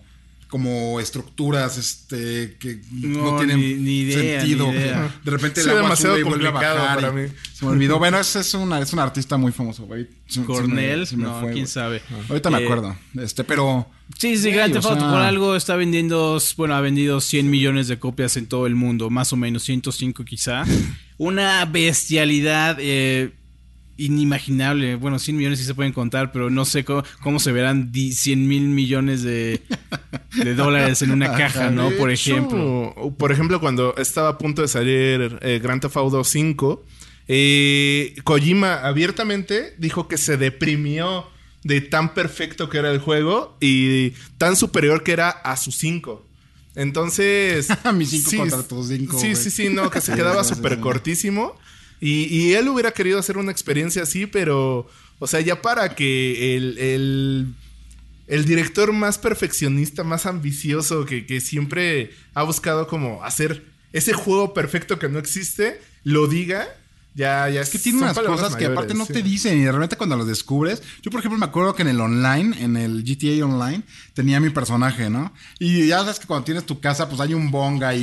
Como estructuras, este. que no, No, tienen ni- ni idea, sentido. ni idea. que de repente Sí, el agua demasiado sube y vuelve a complicado bajar. para y- mí. Se me olvidó. Bueno, es, es, una, es un artista muy famoso, güey. Se- se me- Cornell, se me no, fue, quién güey. sabe. Ahorita me Eh, acuerdo. Este, pero. Sí, sí, Grand Theft Auto por algo está vendiendo, bueno, ha vendido 100 millones de copias en todo el mundo, más o menos 105 quizá. Una bestialidad eh, inimaginable. Bueno, 100 millones sí se pueden contar, pero no sé cómo, cómo se verán di- 100 mil millones de, de dólares en una [laughs] caja, ¿no? Por hecho, ejemplo. Por ejemplo, cuando estaba a punto de salir eh, Grand Theft Auto 5, eh, Kojima abiertamente dijo que se deprimió de tan perfecto que era el juego y tan superior que era a su 5. Entonces... [laughs] Mi cinco contra tus cinco, Sí, güey. sí, sí, no, que se [laughs] Sí, quedaba sí, sí, súper sí. cortísimo. Y, y él hubiera querido hacer una experiencia así, pero... O sea, ya para que el... el director más perfeccionista, más ambicioso, que siempre ha buscado como hacer ese juego perfecto que no existe, lo diga, ya, ya Es que tiene unas cosas que aparte no te dicen y de repente cuando los descubres. Yo, por ejemplo, me acuerdo que en el online, en el GTA Online, tenía mi personaje, ¿no? Y ya sabes que cuando tienes tu casa, pues hay un bong ahí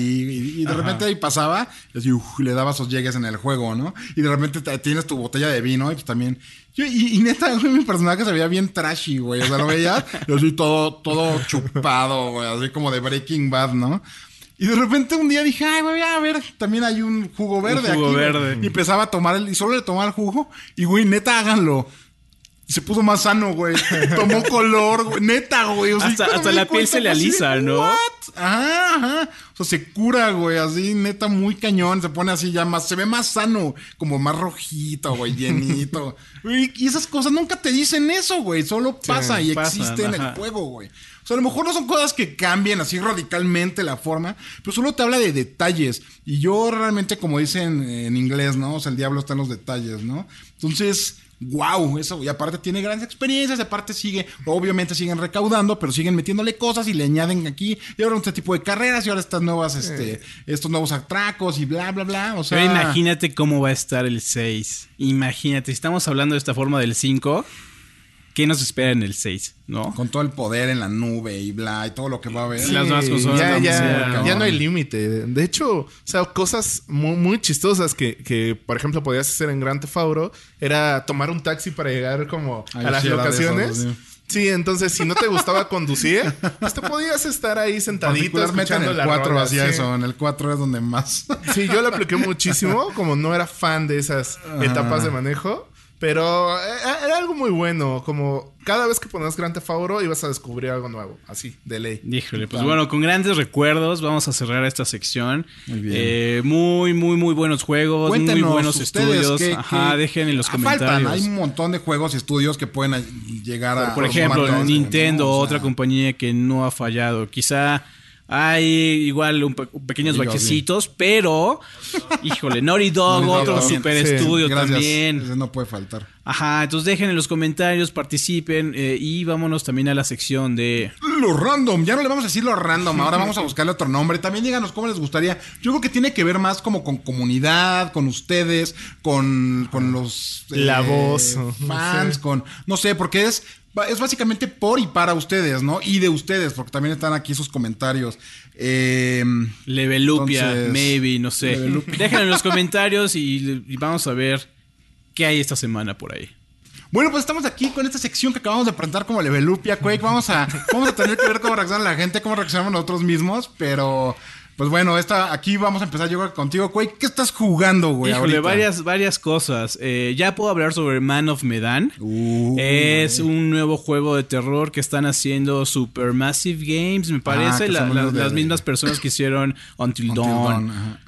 y, y de repente ahí pasaba y así, uf, le dabas esos llegues en el juego, ¿no? Y de repente te- tienes tu botella de vino y pues también. Yo, y, y neta, güey, [laughs] mi personaje se veía bien trashy, güey. O sea, lo veías, yo así todo, todo chupado, güey, así como de Breaking Bad, ¿no? Y de repente un día dije, ay, güey, a ver, también hay un jugo verde jugo aquí. güey". verde. Y empezaba a tomar el, y solo le tomaba el jugo. Y güey, neta, háganlo. Y se puso más sano, güey. Tomó [laughs] color, güey. Neta, güey. O sea, Hasta- la piel se le alisa, ¿no? "What?". Ajá, ajá. O sea, se cura, güey. Así, neta, muy cañón. Se pone así ya más, se ve más sano. Como más rojito, güey, llenito. [laughs] Güey, y esas cosas nunca te dicen eso, güey. Solo pasa y pasan, existe en el juego, güey. O sea, a lo mejor no son cosas que cambien así radicalmente la forma, pero solo te habla de detalles. Y yo realmente, como dicen en inglés, ¿no? O sea, el diablo está en los detalles, ¿no? Entonces, wow, eso. Y aparte tiene grandes experiencias, aparte sigue, obviamente siguen recaudando, pero siguen metiéndole cosas y le añaden aquí. Y ahora este tipo de carreras y ahora estas nuevas, este, estos nuevos atracos y bla, bla, bla. O sea, Pero imagínate cómo va a estar el 6. Imagínate, si estamos hablando de esta forma del 5, ¿qué nos espera en el 6? ¿No? con todo el poder en la nube y bla, y todo lo que va a haber. Las nuevas consolas ya, ya, ya ¿no? hay límite. De hecho, o sea, cosas muy, muy chistosas que, que, por ejemplo, podías hacer en Grand Theft Auto era tomar un taxi para llegar como Ay, a las sí, locaciones. esos, sí. Sí, entonces si no te gustaba conducir, pues te podías estar ahí sentadito Particularmente en escuchando el la 4 rola, hacía sí. eso, en el 4 es donde más. Sí, yo lo apliqué muchísimo, como no era fan de esas etapas de manejo. Pero eh, era algo muy bueno, como cada vez que ponías Grand Theft Auto ibas a descubrir algo nuevo, así, de ley. Híjole, pues bueno, con grandes recuerdos vamos a cerrar esta sección. Muy bien. Eh, muy, muy, muy buenos juegos, muy Cuéntenos buenos ustedes estudios. qué- Ajá, qué- dejen en los Ah, comentarios. Faltan, hay un montón de juegos y estudios que pueden a- llegar a. Por ejemplo, Nintendo, ¿no? O sea, otra compañía que no ha fallado. Quizá hay igual un pe- pequeños Digo, bachecitos, pero, híjole, Naughty Dog, Naughty otro super sí, estudio Gracias, también. Ese no puede faltar. Ajá, entonces dejen en los comentarios, participen eh, y vámonos también a la sección de... Lo random, ya no le vamos a decir lo random, ahora vamos a buscarle otro nombre. También díganos cómo les gustaría. Yo creo que tiene que ver más como con comunidad, con ustedes, con, con los eh, La voz, no fans, sé. con no sé, porque es es básicamente por y para ustedes, ¿no? Y de ustedes, porque también están aquí sus comentarios. Eh, Levelupia, Entonces, maybe, no sé. Déjenlo en los comentarios y, y vamos a ver qué hay esta semana por ahí. Bueno, pues estamos aquí con esta sección que acabamos de presentar como Levelupia, Quake. Vamos a, vamos a tener que ver cómo reacciona la gente, cómo reaccionamos nosotros mismos, pero pues bueno, esta, aquí vamos a empezar yo creo contigo, Quake. ¿Qué estás jugando, güey? Híjole, ahorita? varias, varias cosas. Eh, ya puedo hablar sobre Man of Medan. Uh, es un nuevo juego de terror que están haciendo Supermassive Games, me parece. Ah, la- la- de- las mismas personas que hicieron Until, Until Dawn. Dawn.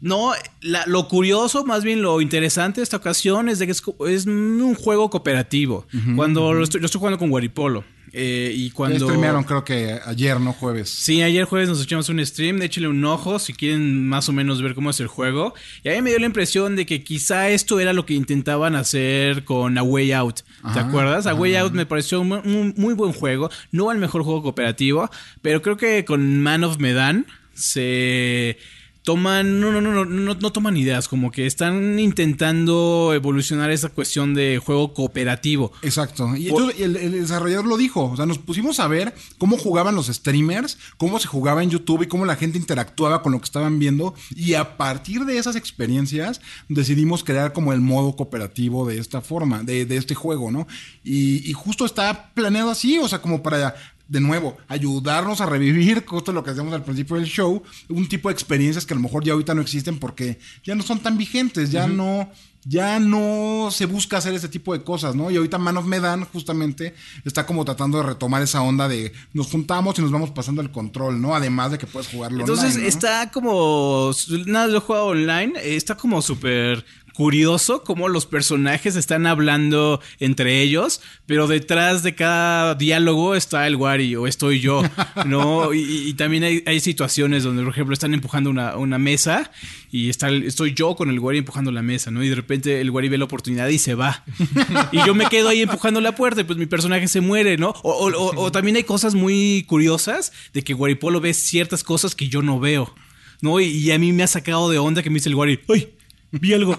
No, la- lo curioso, más bien lo interesante de esta ocasión es de que es, un juego cooperativo. Cuando lo estoy, lo estoy jugando con Guaripolo. eh, y cuando. streamearon, creo que ayer, ¿no? Jueves. Sí, ayer jueves nos echamos un stream, échale un ojo si quieren más o menos ver cómo es el juego. Y a mí me dio la impresión de que quizá esto era lo que intentaban hacer con A Way Out. ¿Te Ajá, acuerdas? A Way Out me pareció un, un muy buen juego, no el mejor juego cooperativo, pero creo que con Man of Medan se toman, no, no, no, no, no, no toman ideas, como que están intentando evolucionar esa cuestión de juego cooperativo. Exacto. Y entonces el, el desarrollador lo dijo. O sea, nos pusimos a ver cómo jugaban los streamers, cómo se jugaba en YouTube y cómo la gente interactuaba con lo que estaban viendo. Y a partir de esas experiencias decidimos crear como el modo cooperativo de esta forma, de, de este juego, ¿no? Y, y justo está planeado así, o sea, como para de nuevo, ayudarnos a revivir, justo lo que hacemos al principio del show, un tipo de experiencias que a lo mejor ya ahorita no existen porque ya no son tan vigentes, ya no, ya no se busca hacer ese tipo de cosas, ¿no? Y ahorita Man of Medan justamente está como tratando de retomar esa onda de nos juntamos y nos vamos pasando el control, ¿no? Además de que puedes jugarlo Entonces online, ¿no? está como. Nada, lo he jugado online. eh, Está como súper curioso cómo los personajes están hablando entre ellos, pero detrás de cada diálogo está el Wari o estoy yo, [laughs] ¿no? Y, y también hay, hay situaciones donde, por ejemplo, están empujando una, una mesa y está el- estoy yo con el Wari empujando la mesa, ¿no? Y de repente el Wari ve la oportunidad y se va. [laughs] Y yo me quedo ahí empujando la puerta y pues mi personaje se muere, ¿no? O, o- o- o también hay cosas muy curiosas de que Guaripolo ve ciertas cosas que yo no veo, ¿no? Y, y a mí me ha sacado de onda que me dice el Guari, ¡ay! Vi algo.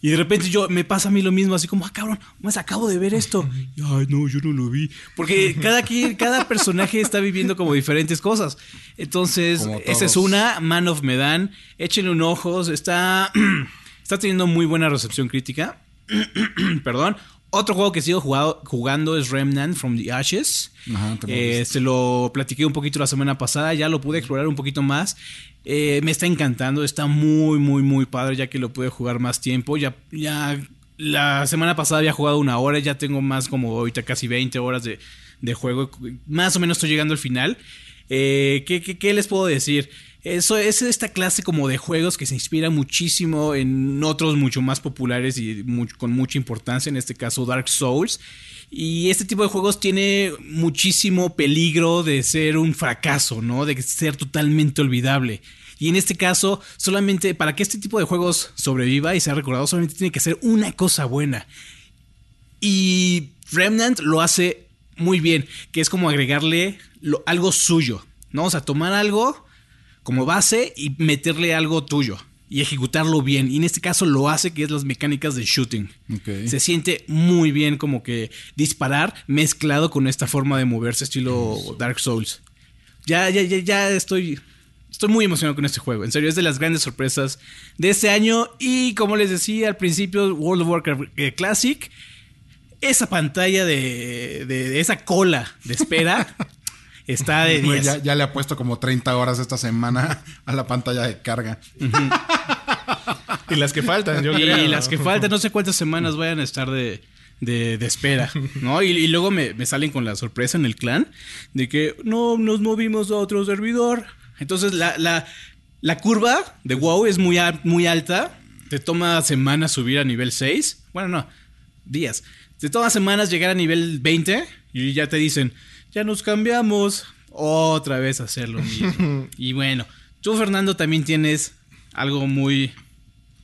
Y de repente yo me pasa a mí lo mismo, así como, ah, cabrón, más acabo de ver esto. Y, Ay, no, yo no lo vi. Porque cada, quien- cada personaje está viviendo como diferentes cosas. Entonces, esa es una, Man of Medan. Échenle un ojo, está, [clears throat] está teniendo muy buena recepción crítica. [clears throat] Perdón. Otro juego que sigo jugado- jugando es Remnant from the Ashes. Ajá, Eh, se lo platiqué un poquito la semana pasada, ya lo pude explorar un poquito más. Eh, me está encantando, está muy, muy, muy padre ya que lo pude jugar más tiempo. Ya, ya la semana pasada había jugado una hora, ya tengo más como ahorita casi 20 horas de, de juego. Más o menos estoy llegando al final. Eh, ¿qué, qué, qué les puedo decir? Eso es esta clase como de juegos que se inspira muchísimo en otros mucho más populares y con mucha importancia, en este caso Dark Souls. Y este tipo de juegos tiene muchísimo peligro de ser un fracaso, ¿no? De ser totalmente olvidable. Y en este caso, solamente para que este tipo de juegos sobreviva y sea recordado, solamente tiene que ser una cosa buena. Y Remnant lo hace muy bien, que es como agregarle algo suyo, ¿no? O sea, tomar algo como base y meterle algo tuyo y ejecutarlo bien. Y en este caso lo hace, que es las mecánicas de shooting. Se siente muy bien como que disparar mezclado con esta forma de moverse estilo Dark Souls. Ya, ya, ya, ya estoy... Estoy muy emocionado con este juego. En serio, es de las grandes sorpresas de este año. Y como les decía al principio, World of Warcraft eh, Classic. Esa pantalla de, de- de esa cola de espera [laughs] está de Güey, 10. ya, ya le ha puesto como 30 horas esta semana a la pantalla de carga. Y las que faltan, yo y creo. las que faltan, no sé cuántas semanas vayan a estar de, de- de espera, ¿no? Y, y luego me, me salen con la sorpresa en el clan de que no nos movimos a otro servidor. Entonces la, la, la curva de WoW es muy, muy alta. Te toma semanas subir a nivel 6. Bueno, no, días. Te toma semanas llegar a nivel 20 y ya te dicen, ya nos cambiamos. Otra vez a hacer lo mismo. [laughs] y bueno, tú Fernando también tienes algo muy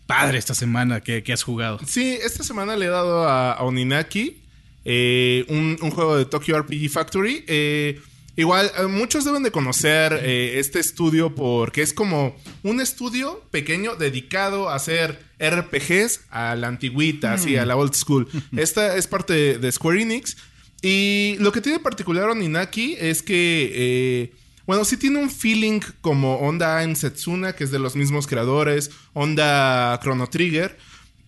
padre esta semana que, que has jugado. Sí, esta semana le he dado a, a Oninaki eh, un, un juego de Tokyo RPG Factory. Eh, igual, eh, muchos deben de conocer eh, este estudio porque es como un estudio pequeño dedicado a hacer RPGs a la antigüita, así, a la old school. [laughs] Esta es parte de Square Enix. Y lo que tiene particular Oninaki es que... eh, bueno, sí tiene un feeling como onda en Setsuna, que es de los mismos creadores, onda Chrono Trigger.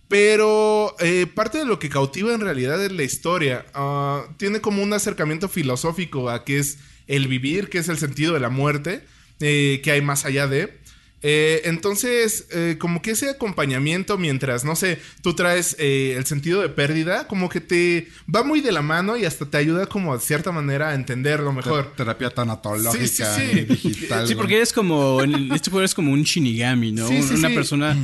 Pero eh, parte de lo que cautiva en realidad es la historia. Ah, tiene como un acercamiento filosófico a qué es el vivir, qué es el sentido de la muerte, eh, que hay más allá de. Eh, entonces, eh, como que ese acompañamiento mientras, no sé, tú traes eh, el sentido de pérdida, como que te va muy de la mano y hasta te ayuda como de cierta manera a entenderlo mejor. Terapia tanatológica Sí, sí, sí. y digital. Sí, porque eres como. En este juego eres como un Shinigami, ¿no? Sí, sí, Una sí. persona.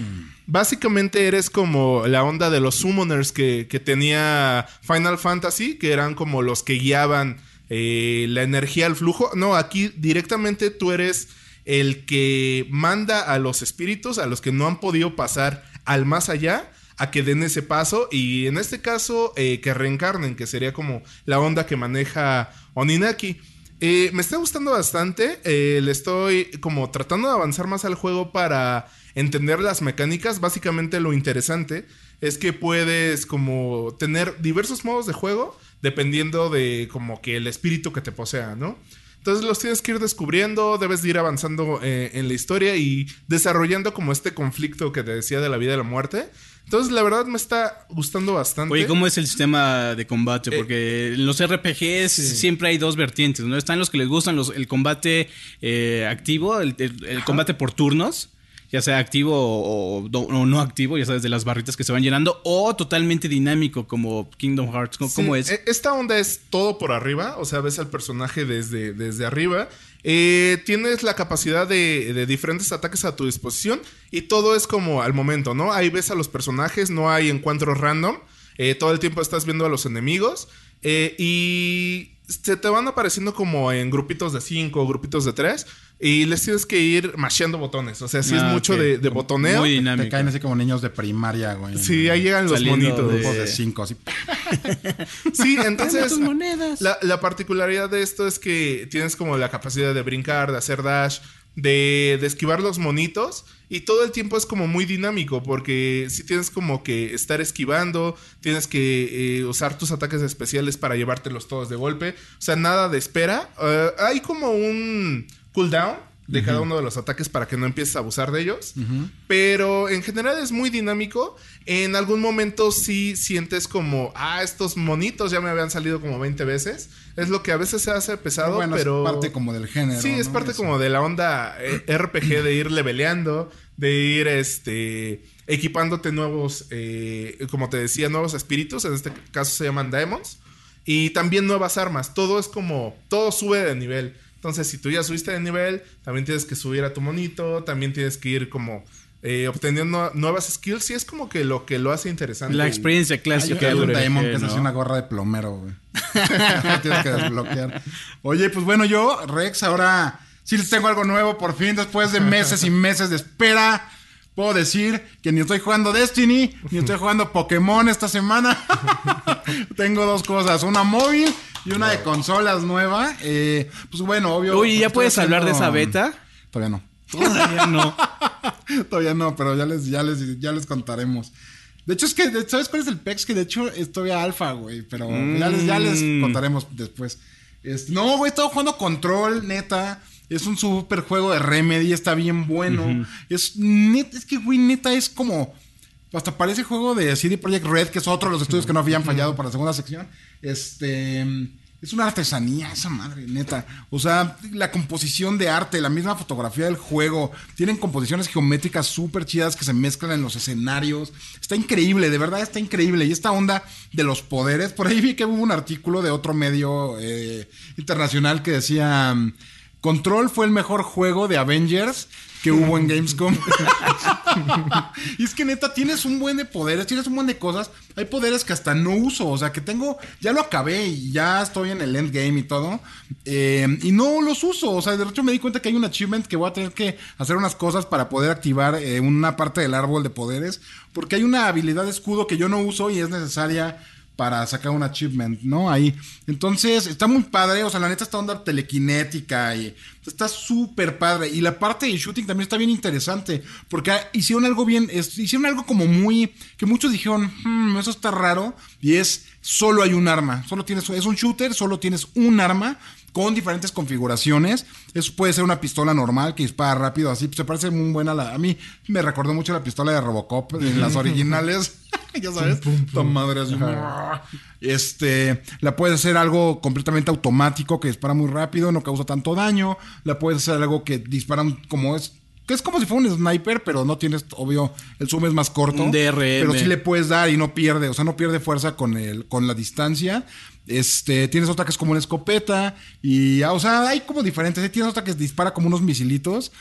Básicamente eres como la onda de los summoners que, que tenía Final Fantasy, que eran como los que guiaban eh, la energía al flujo. No, aquí directamente tú eres el que manda a los espíritus, a los que no han podido pasar al más allá, a que den ese paso y en este caso eh, que reencarnen, que sería como la onda que maneja Oninaki. Eh, me está gustando bastante. eh, le estoy como tratando de avanzar más al juego para entender las mecánicas. Básicamente lo interesante es que puedes como tener diversos modos de juego dependiendo de como que el espíritu que te posea, ¿no? Entonces los tienes que ir descubriendo, debes de ir avanzando eh, en la historia y desarrollando como este conflicto que te decía de la vida y la muerte. Entonces la verdad me está gustando bastante. Oye, ¿cómo es el sistema de combate? Eh, Porque en los RPGs siempre hay dos vertientes, ¿no? Están los que les gustan los, el combate eh, activo, el, el- el combate por turnos, ya sea activo o, no activo, ya sabes, de las barritas que se van llenando, o totalmente dinámico como Kingdom Hearts. ¿Cómo, es? e- Esta onda es todo por arriba, o sea, ves al personaje desde, desde arriba. Eh, tienes la capacidad de, de diferentes ataques a tu disposición y todo es como al momento, ¿no? Ahí ves a los personajes, no hay encuentros random. eh, todo el tiempo estás viendo a los enemigos eh, y se te van apareciendo como en grupitos de 5 grupitos de 3 y les tienes que ir masheando botones. O sea, sí es Ah, mucho ok. de, de botoneo. Muy Te dinámico. caen así como niños de primaria, güey. Sí, ahí llegan los monitos. de- Grupos de cinco, así. [laughs] Sí, entonces tus monedas. La, la particularidad de esto es que tienes como la capacidad de brincar, de hacer dash, de, esquivar los monitos y todo el tiempo es como muy dinámico porque si tienes como que estar esquivando, tienes que eh, usar tus ataques especiales para llevártelos todos de golpe, o sea, nada de espera. Eh, hay como un cooldown de cada uno de los ataques para que no empieces a abusar de ellos. Pero en general es muy dinámico. En algún momento sí sientes como, ah, estos monitos ya me habían salido como 20 veces. Es lo que a veces se hace pesado, bueno, pero... es parte como del género. Sí, es parte Eso. como de la onda eh, [clears throat] RPG de ir leveleando, de ir este equipándote nuevos, eh, como te decía, nuevos espíritus. En este caso se llaman Demons. Y también nuevas armas. Todo es como, todo sube de nivel. Entonces, si tú ya subiste de nivel, también tienes que subir a tu monito, también tienes que ir como eh, obteniendo nuevas skills. Y es como que lo que lo hace interesante. La experiencia clásica hay un Daemon que se hace ¿no? una gorra de plomero, güey. [laughs] [laughs] Tienes que desbloquear. Oye, pues bueno, yo, Rex, ahora sí les tengo algo nuevo. Por fin, después de meses y meses de espera, puedo decir que ni estoy jugando Destiny, ni estoy jugando Pokémon esta semana. [laughs] tengo dos cosas, una móvil y una de consolas nueva. Eh, pues bueno, obvio. Oye, ¿ya estoy puedes hablar de esa beta? Todavía no. Todavía no. [laughs] Todavía no, pero ya les, ya les, ya les contaremos. De hecho, es que, ¿sabes cuál es el PEX? Que de hecho es todavía alfa, güey. Pero ya, les, ya les Mm. contaremos después. Es- no, güey, he estado jugando Control, neta. Es un super juego de Remedy, está bien bueno. Es es que, güey, neta, es como. Hasta parece juego de CD Projekt Red, que es otro de los estudios que no habían fallado para la segunda sección. Este. Es una artesanía, esa madre, neta. O sea, la composición de arte, la misma fotografía del juego. Tienen composiciones geométricas súper chidas que se mezclan en los escenarios. Está increíble, de verdad está increíble. Y esta onda de los poderes. Por ahí vi que hubo un artículo de otro medio eh, internacional que decía. Control fue el mejor juego de Avengers que hubo en Gamescom. [laughs] y es que neta, tienes un buen de poderes, tienes un buen de cosas. Hay poderes que hasta no uso, o sea, que tengo, ya lo acabé y ya estoy en el endgame y todo. eh, y no los uso, o sea, de hecho me di cuenta que hay un achievement que voy a tener que hacer unas cosas para poder activar eh, una parte del árbol de poderes. Porque hay una habilidad de escudo que yo no uso y es necesaria para sacar un achievement, ¿no? Ahí. Entonces, está muy padre, o sea, la neta está onda telequinética y está súper padre. Y la parte de shooting también está bien interesante, porque hicieron algo bien, hicieron algo como muy, que muchos dijeron, "Hmm, eso está raro, y es, solo hay un arma, solo tienes, es un shooter, solo tienes un arma con diferentes configuraciones. Eso puede ser una pistola normal que dispara rápido, así, se parece muy buena la, a mí me recordó mucho la pistola de Robocop en las [laughs] originales. [laughs] ya sabes, madre. Este, la puedes hacer algo completamente automático que dispara muy rápido, no causa tanto daño. La puedes hacer algo que dispara como es que es como si fuera un sniper, pero no tienes, obvio, el zoom es más corto. Un DRM. Pero sí le puedes dar y no pierde, o sea, no pierde fuerza con, el, con la distancia. Este, tienes otra que es como una escopeta y, ah, o sea, hay como diferentes. Tienes otra que dispara como unos misilitos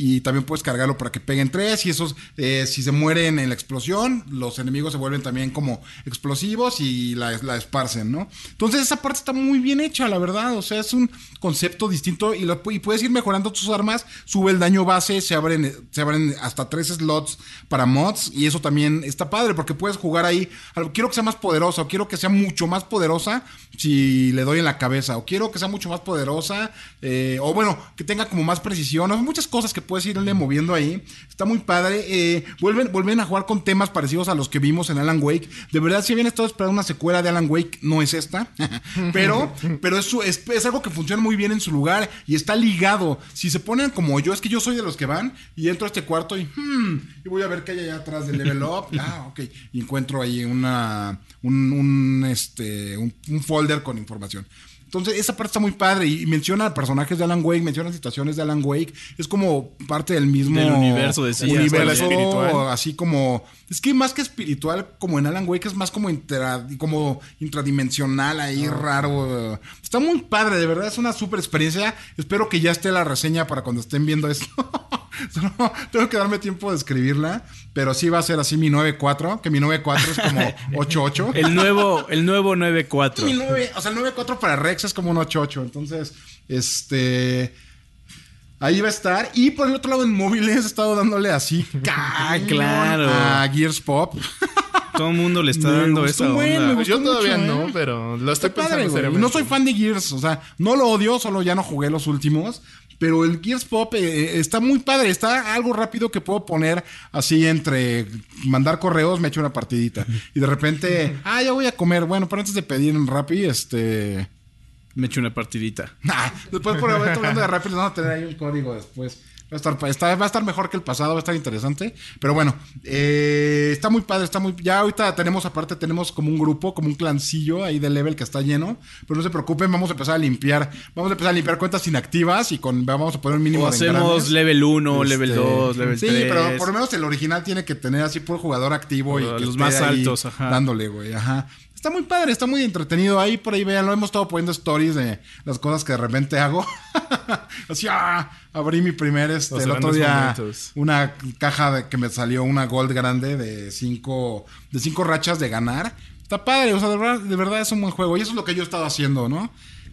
y también puedes cargarlo para que peguen tres y esos, eh, si se mueren en la explosión, los enemigos se vuelven también como explosivos y la, esparcen, ¿no? Entonces esa parte está muy bien hecha, la verdad, o sea, es un concepto distinto y puedes ir mejorando tus armas, sube el daño base, se abren, se abren hasta tres slots para mods y eso también está padre porque puedes jugar ahí, quiero que sea más poderosa o quiero que sea mucho más poderosa si le doy en la cabeza o quiero que sea mucho más poderosa eh, o bueno, que tenga como más precisión, o muchas cosas que puedes irle moviendo ahí. Está muy padre. Eh, vuelven, vuelven a jugar con temas parecidos a los que vimos en Alan Wake. De verdad, si bien estado esperando una secuela de Alan Wake, no es esta. [laughs] pero pero es, es, algo que funciona muy bien en su lugar y está ligado. Si se ponen como yo, es que yo soy de los que van y entro a este cuarto y, hmm, y voy a ver qué hay allá atrás del level up. [laughs] ah, ok. Y encuentro ahí una, un, un este, un, un folder con información. Entonces, esa parte está muy padre y menciona personajes de Alan Wake, menciona situaciones de Alan Wake. Es como parte del mismo del universo, decías, universo espiritual. Así como. Es que más que espiritual, como en Alan Wake, es más como, intra, como intradimensional ahí, ah. raro. Está muy padre, de verdad, es una super experiencia. Espero que ya esté la reseña para cuando estén viendo esto. [laughs] [laughs] tengo que darme tiempo de escribirla, pero sí va a ser así mi 9.4, que mi 9.4 es como [laughs] 8.8. el nuevo, el nuevo 9.4. o sea, el 9.4 para Rex es como un 8.8. Entonces, este. Ahí va a estar. Y por el otro lado, en móviles he estado dándole así. [laughs] Ah, claro. A Gears Pop. Todo el mundo le está dando esa onda. Yo todavía no, ¿eh? pero lo estoy pensando No soy fan de Gears, o sea, no lo odio, solo ya no jugué los últimos. Pero el Gears Pop eh, eh, está muy padre, está algo rápido que puedo poner así entre mandar correos, me echo una partidita. Y de repente, ah, ya voy a comer. Bueno, pero antes de pedir en Rappi, este me echo una partidita. [laughs] después por hablando de Rappi, vamos a tener ahí un código después. Va a, estar, va a estar mejor que el pasado, va a estar interesante. Pero bueno, eh, está muy padre, está muy. Ya ahorita tenemos, aparte, tenemos como un grupo, como un clancillo ahí de level que está lleno. Pero no se preocupen, vamos a empezar a limpiar. Vamos a empezar a limpiar cuentas inactivas y con vamos a poner un mínimo o hacemos level 1, level 2, este, level 3. Sí, pero por lo menos el original tiene que tener así por jugador activo y los más altos, ajá. Dándole, güey, ajá. Está muy padre, está muy entretenido. Ahí por ahí vean, lo hemos estado poniendo stories de las cosas que de repente hago. [laughs] Así, ah, abrí mi primer, este, el otro día, una caja de, que me salió una gold grande de cinco, de cinco rachas de ganar. Está padre, o sea, de verdad, de verdad es un buen juego. Y eso es lo que yo he estado haciendo, ¿no?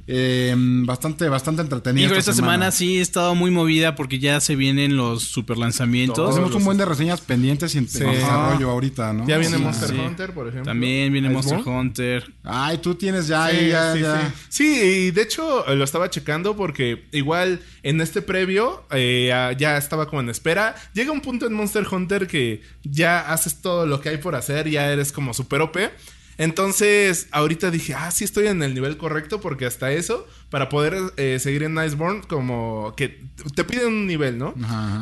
Eh, bastante, bastante entretenido. esta, semana. sí he estado muy movida porque ya se vienen los super lanzamientos. Tenemos un buen de reseñas pendientes y en desarrollo ahorita, ¿no? Ya viene Monster Hunter, por ejemplo. También viene Monster Hunter. Ay, tú tienes ya, ya, ya. Sí, y de hecho lo estaba checando porque igual en este previo eh, ya estaba como en espera. Llega un punto en Monster Hunter que ya haces todo lo que hay por hacer, ya eres como super OP. Entonces, ahorita dije, ah, sí estoy en el nivel correcto porque hasta eso, para poder eh, seguir en Iceborne, como que te piden un nivel, ¿no?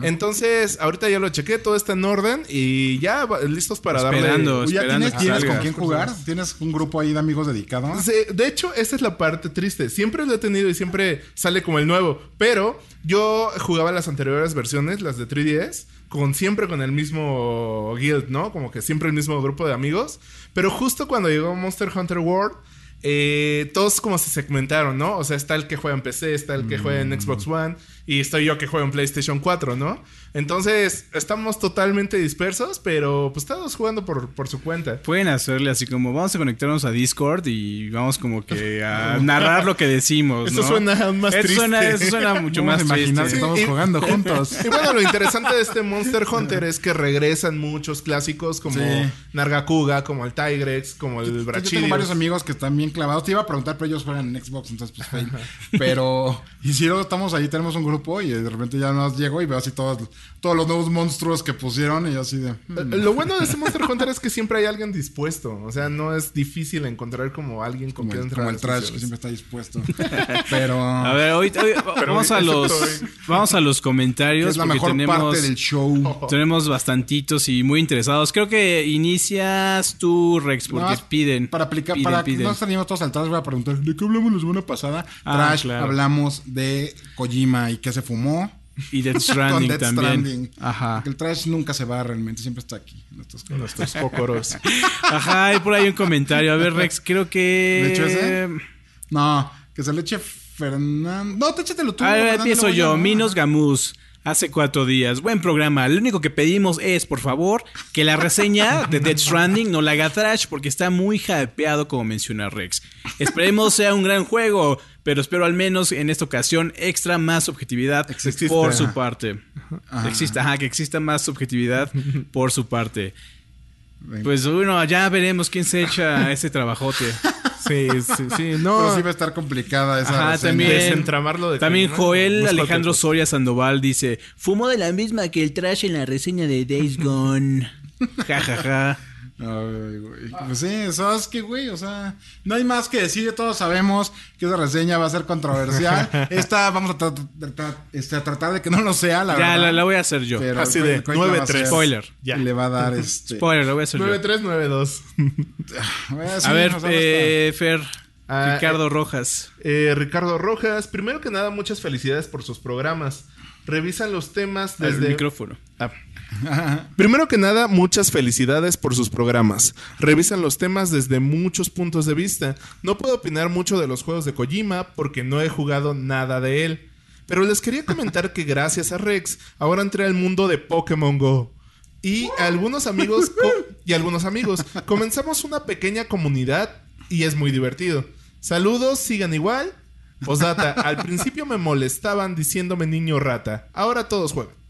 Entonces, ahorita ya lo chequé, todo está en orden y ya listos para esperando, darle... Esperando, ¿Ya tienes, con quién jugar? ¿Tienes un grupo ahí de amigos dedicados? de hecho, esa es la parte triste. Siempre lo he tenido y siempre sale como el nuevo, pero yo jugaba las anteriores versiones, las de 3DS con siempre con el mismo guild, ¿no? Como que siempre el mismo grupo de amigos. Pero justo cuando llegó Monster Hunter World, eh, todos como se segmentaron, ¿no? O sea, está el que juega en PC, está el que juega en Xbox One y estoy yo que juego en PlayStation 4, ¿no? Entonces, estamos totalmente dispersos, pero pues estamos jugando por, por su cuenta. Pueden hacerle así como, vamos a conectarnos a Discord y vamos como que a [laughs] narrar lo que decimos, ¿no? Eso suena más triste. Suena, eso suena mucho más triste. estamos jugando [laughs] juntos. Y bueno, lo interesante de este Monster Hunter es que regresan muchos clásicos como Nargacuga, como el Tigrex, como el Brachilius. Yo tengo varios amigos que están bien clavados. Te iba a preguntar, pero ellos juegan en Xbox, entonces pues fail. Pero, y si luego estamos ahí, tenemos un grupo y de repente ya nos llego y veo así todos todos los nuevos monstruos que pusieron y así de... Hmm. Lo bueno de ese Monster Hunter es que siempre hay alguien dispuesto. O sea, no es difícil encontrar como alguien con quien entrar. Como el trash que siempre está dispuesto. [laughs] Pero... A ver, hoy, [laughs] vamos, a los, vamos a los comentarios. Es la mejor tenemos, parte del show. [laughs] Tenemos bastantitos y muy interesados. Creo que inicias tú, Rex, porque piden. Para aplicar, para piden. no salimos todos al trash, voy a preguntar, ¿de qué hablamos la semana pasada? Ah, trash, hablamos de Kojima y qué se fumó. Y Death [laughs] Con Stranding Death también. Stranding. Ajá. Porque el trash nunca se va realmente, siempre está aquí. en estas cosas. Nuestros cocoros. [laughs] Ajá, hay por ahí un comentario. A ver, Rex, creo que. ¿De hecho ese? No, que se le eche Fernando. No, te échatelo tú. A ver, empiezo yo. ¿no? Minos Gamus. Hace cuatro días. Buen programa. Lo único que pedimos es, por favor, que la reseña de Dead Stranding no la haga trash porque está muy hypeado, como menciona Rex. Esperemos sea un gran juego, pero espero al menos en esta ocasión extra más objetividad por su parte. Exista, ajá, que exista más subjetividad [laughs] por su parte. Venga. Pues bueno, ya veremos quién se echa [laughs] ese trabajote. Sí, sí, sí. Pero No, sí va a estar complicada esa Ajá, reseña. también. desentramarlo de También Joel Alejandro. Soria Sandoval dice: Fumo de la misma que el trash en la reseña de Days [laughs] Gone. Ja, ja, ja. Ay, güey. Pues sí, ¿sabes qué, güey? O sea, no hay más que decir. Todos sabemos que esa reseña va a ser controversial. [laughs] Esta vamos a tra- tra- este, a tratar de que no lo sea, la Ya, verdad. la, la voy a hacer yo. Pero Así el de Coit la va a 9-3. hacer. Spoiler. Ya. Y le va a dar este. Spoiler, la voy a hacer yo. 9392. Eh, [laughs] sí, A ver, eh, Fer, Ah, Ricardo Rojas. Eh, Ricardo Rojas, primero que nada, muchas felicidades por sus programas. Revisan los temas El desde... micrófono. Ah. [laughs] Primero que nada, muchas felicidades por sus programas. Revisan los temas desde muchos puntos de vista. No puedo opinar mucho de los juegos de Kojima porque no he jugado nada de él. Pero les quería comentar que gracias a Rex, ahora entré al mundo de Pokémon Go. Y algunos amigos y algunos amigos comenzamos una pequeña comunidad y es muy divertido. Saludos, sigan igual. Postdata, al principio me molestaban diciéndome niño rata. Ahora todos juegan.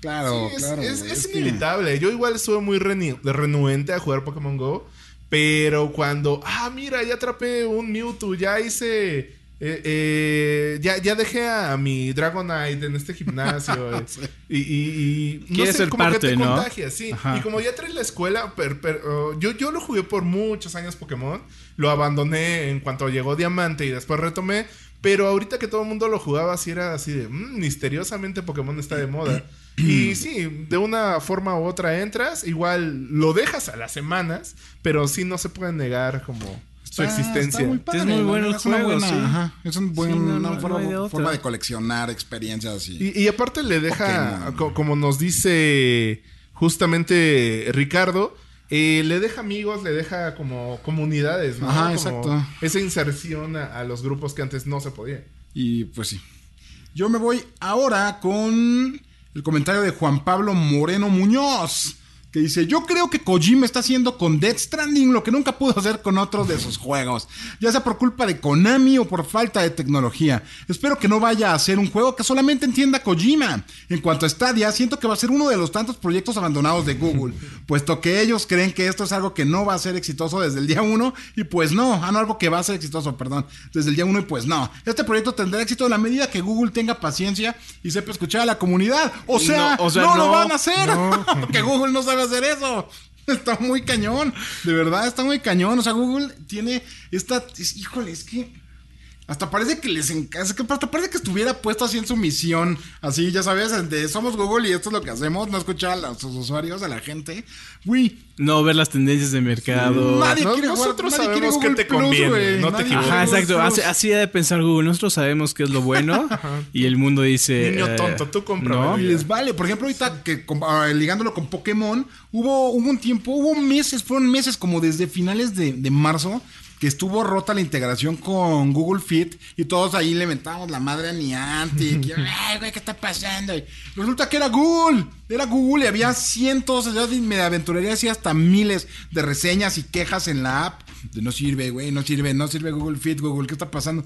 Claro, Sí, es, claro. es- es que- inevitable. Yo igual estuve muy renuente a jugar Pokémon Go. Pero cuando, ah, mira, ya atrapé un Mewtwo, ya hice. eh, eh, ya, ya dejé a mi Dragonite en este gimnasio. [laughs] eh, y, y, y Quieres ser como que parte, te ¿no? contagias, sí. Ajá. Y como ya traes la escuela, per- per- oh, yo, yo lo jugué por muchos años Pokémon. Lo abandoné en cuanto llegó Diamante y después retomé. Pero ahorita que todo el mundo lo jugaba, así era así de "Mm, misteriosamente Pokémon está de moda. [clears throat] Y sí, de una forma u otra entras, igual lo dejas a las semanas, pero sí no se puede negar como su Está- existencia. está muy padre, Es muy bueno el es una juego, buena, sí. ajá, es un buen- Sí, no, una no, forma, de otra. forma de coleccionar experiencias. Y, y aparte le deja, como nos dice justamente Ricardo, eh, le deja amigos, le deja como comunidades, ¿no? Ajá, Como exacto. Esa inserción a, a los grupos que antes no se podía. Y pues sí. Yo me voy ahora con el comentario de Juan Pablo Moreno Muñoz. Que dice, yo creo que Kojima está haciendo con Death Stranding lo que nunca pudo hacer con otros de sus juegos. Ya sea por culpa de Konami o por falta de tecnología. Espero que no vaya a ser un juego que solamente entienda Kojima. En cuanto a Stadia, siento que va a ser uno de los tantos proyectos abandonados de Google. puesto que ellos creen que esto es algo que no va a ser exitoso desde el día uno. Y pues no, ah, no, algo que va a ser exitoso, perdón. Desde el día uno y pues no. Este proyecto tendrá éxito en la medida que Google tenga paciencia y sepa escuchar a la comunidad. O sea, No, o sea, no, lo no, van a hacer. Porque [laughs] Google no sabe hacer eso. [laughs] Está muy cañón. De verdad, está muy cañón. O sea, Google tiene esta. es- híjole, es que. Hasta parece que les encanta. Hasta parece que estuviera puesto así en su misión. Así, ya sabes, de somos Google y esto es lo que hacemos. No escuchar a los usuarios, a la gente. Güey, No ver las tendencias de mercado. Nadie No- quiere nosotros nadie quiere que te Plus, conviene, no te Nadie equivoques. Ajá, Google exacto. Así, así ha de pensar Google. Nosotros sabemos qué es lo bueno. [laughs] y el mundo dice. Niño eh, tonto, tú compra, ¿no? les vale. Por ejemplo, ahorita que ah, ligándolo con Pokémon, hubo, hubo un tiempo, hubo meses, fueron meses como desde finales de, de marzo, que estuvo rota la integración con Google Fit y todos ahí le mentábamos la madre a Niantic. y, [laughs] Ay, güey, ¿qué está pasando? Y resulta que era Google. Era Google y había cientos, de- me aventuraría así hasta miles de reseñas y quejas en la app. De no sirve, güey, no sirve, no sirve Google Fit, Google, ¿qué está pasando?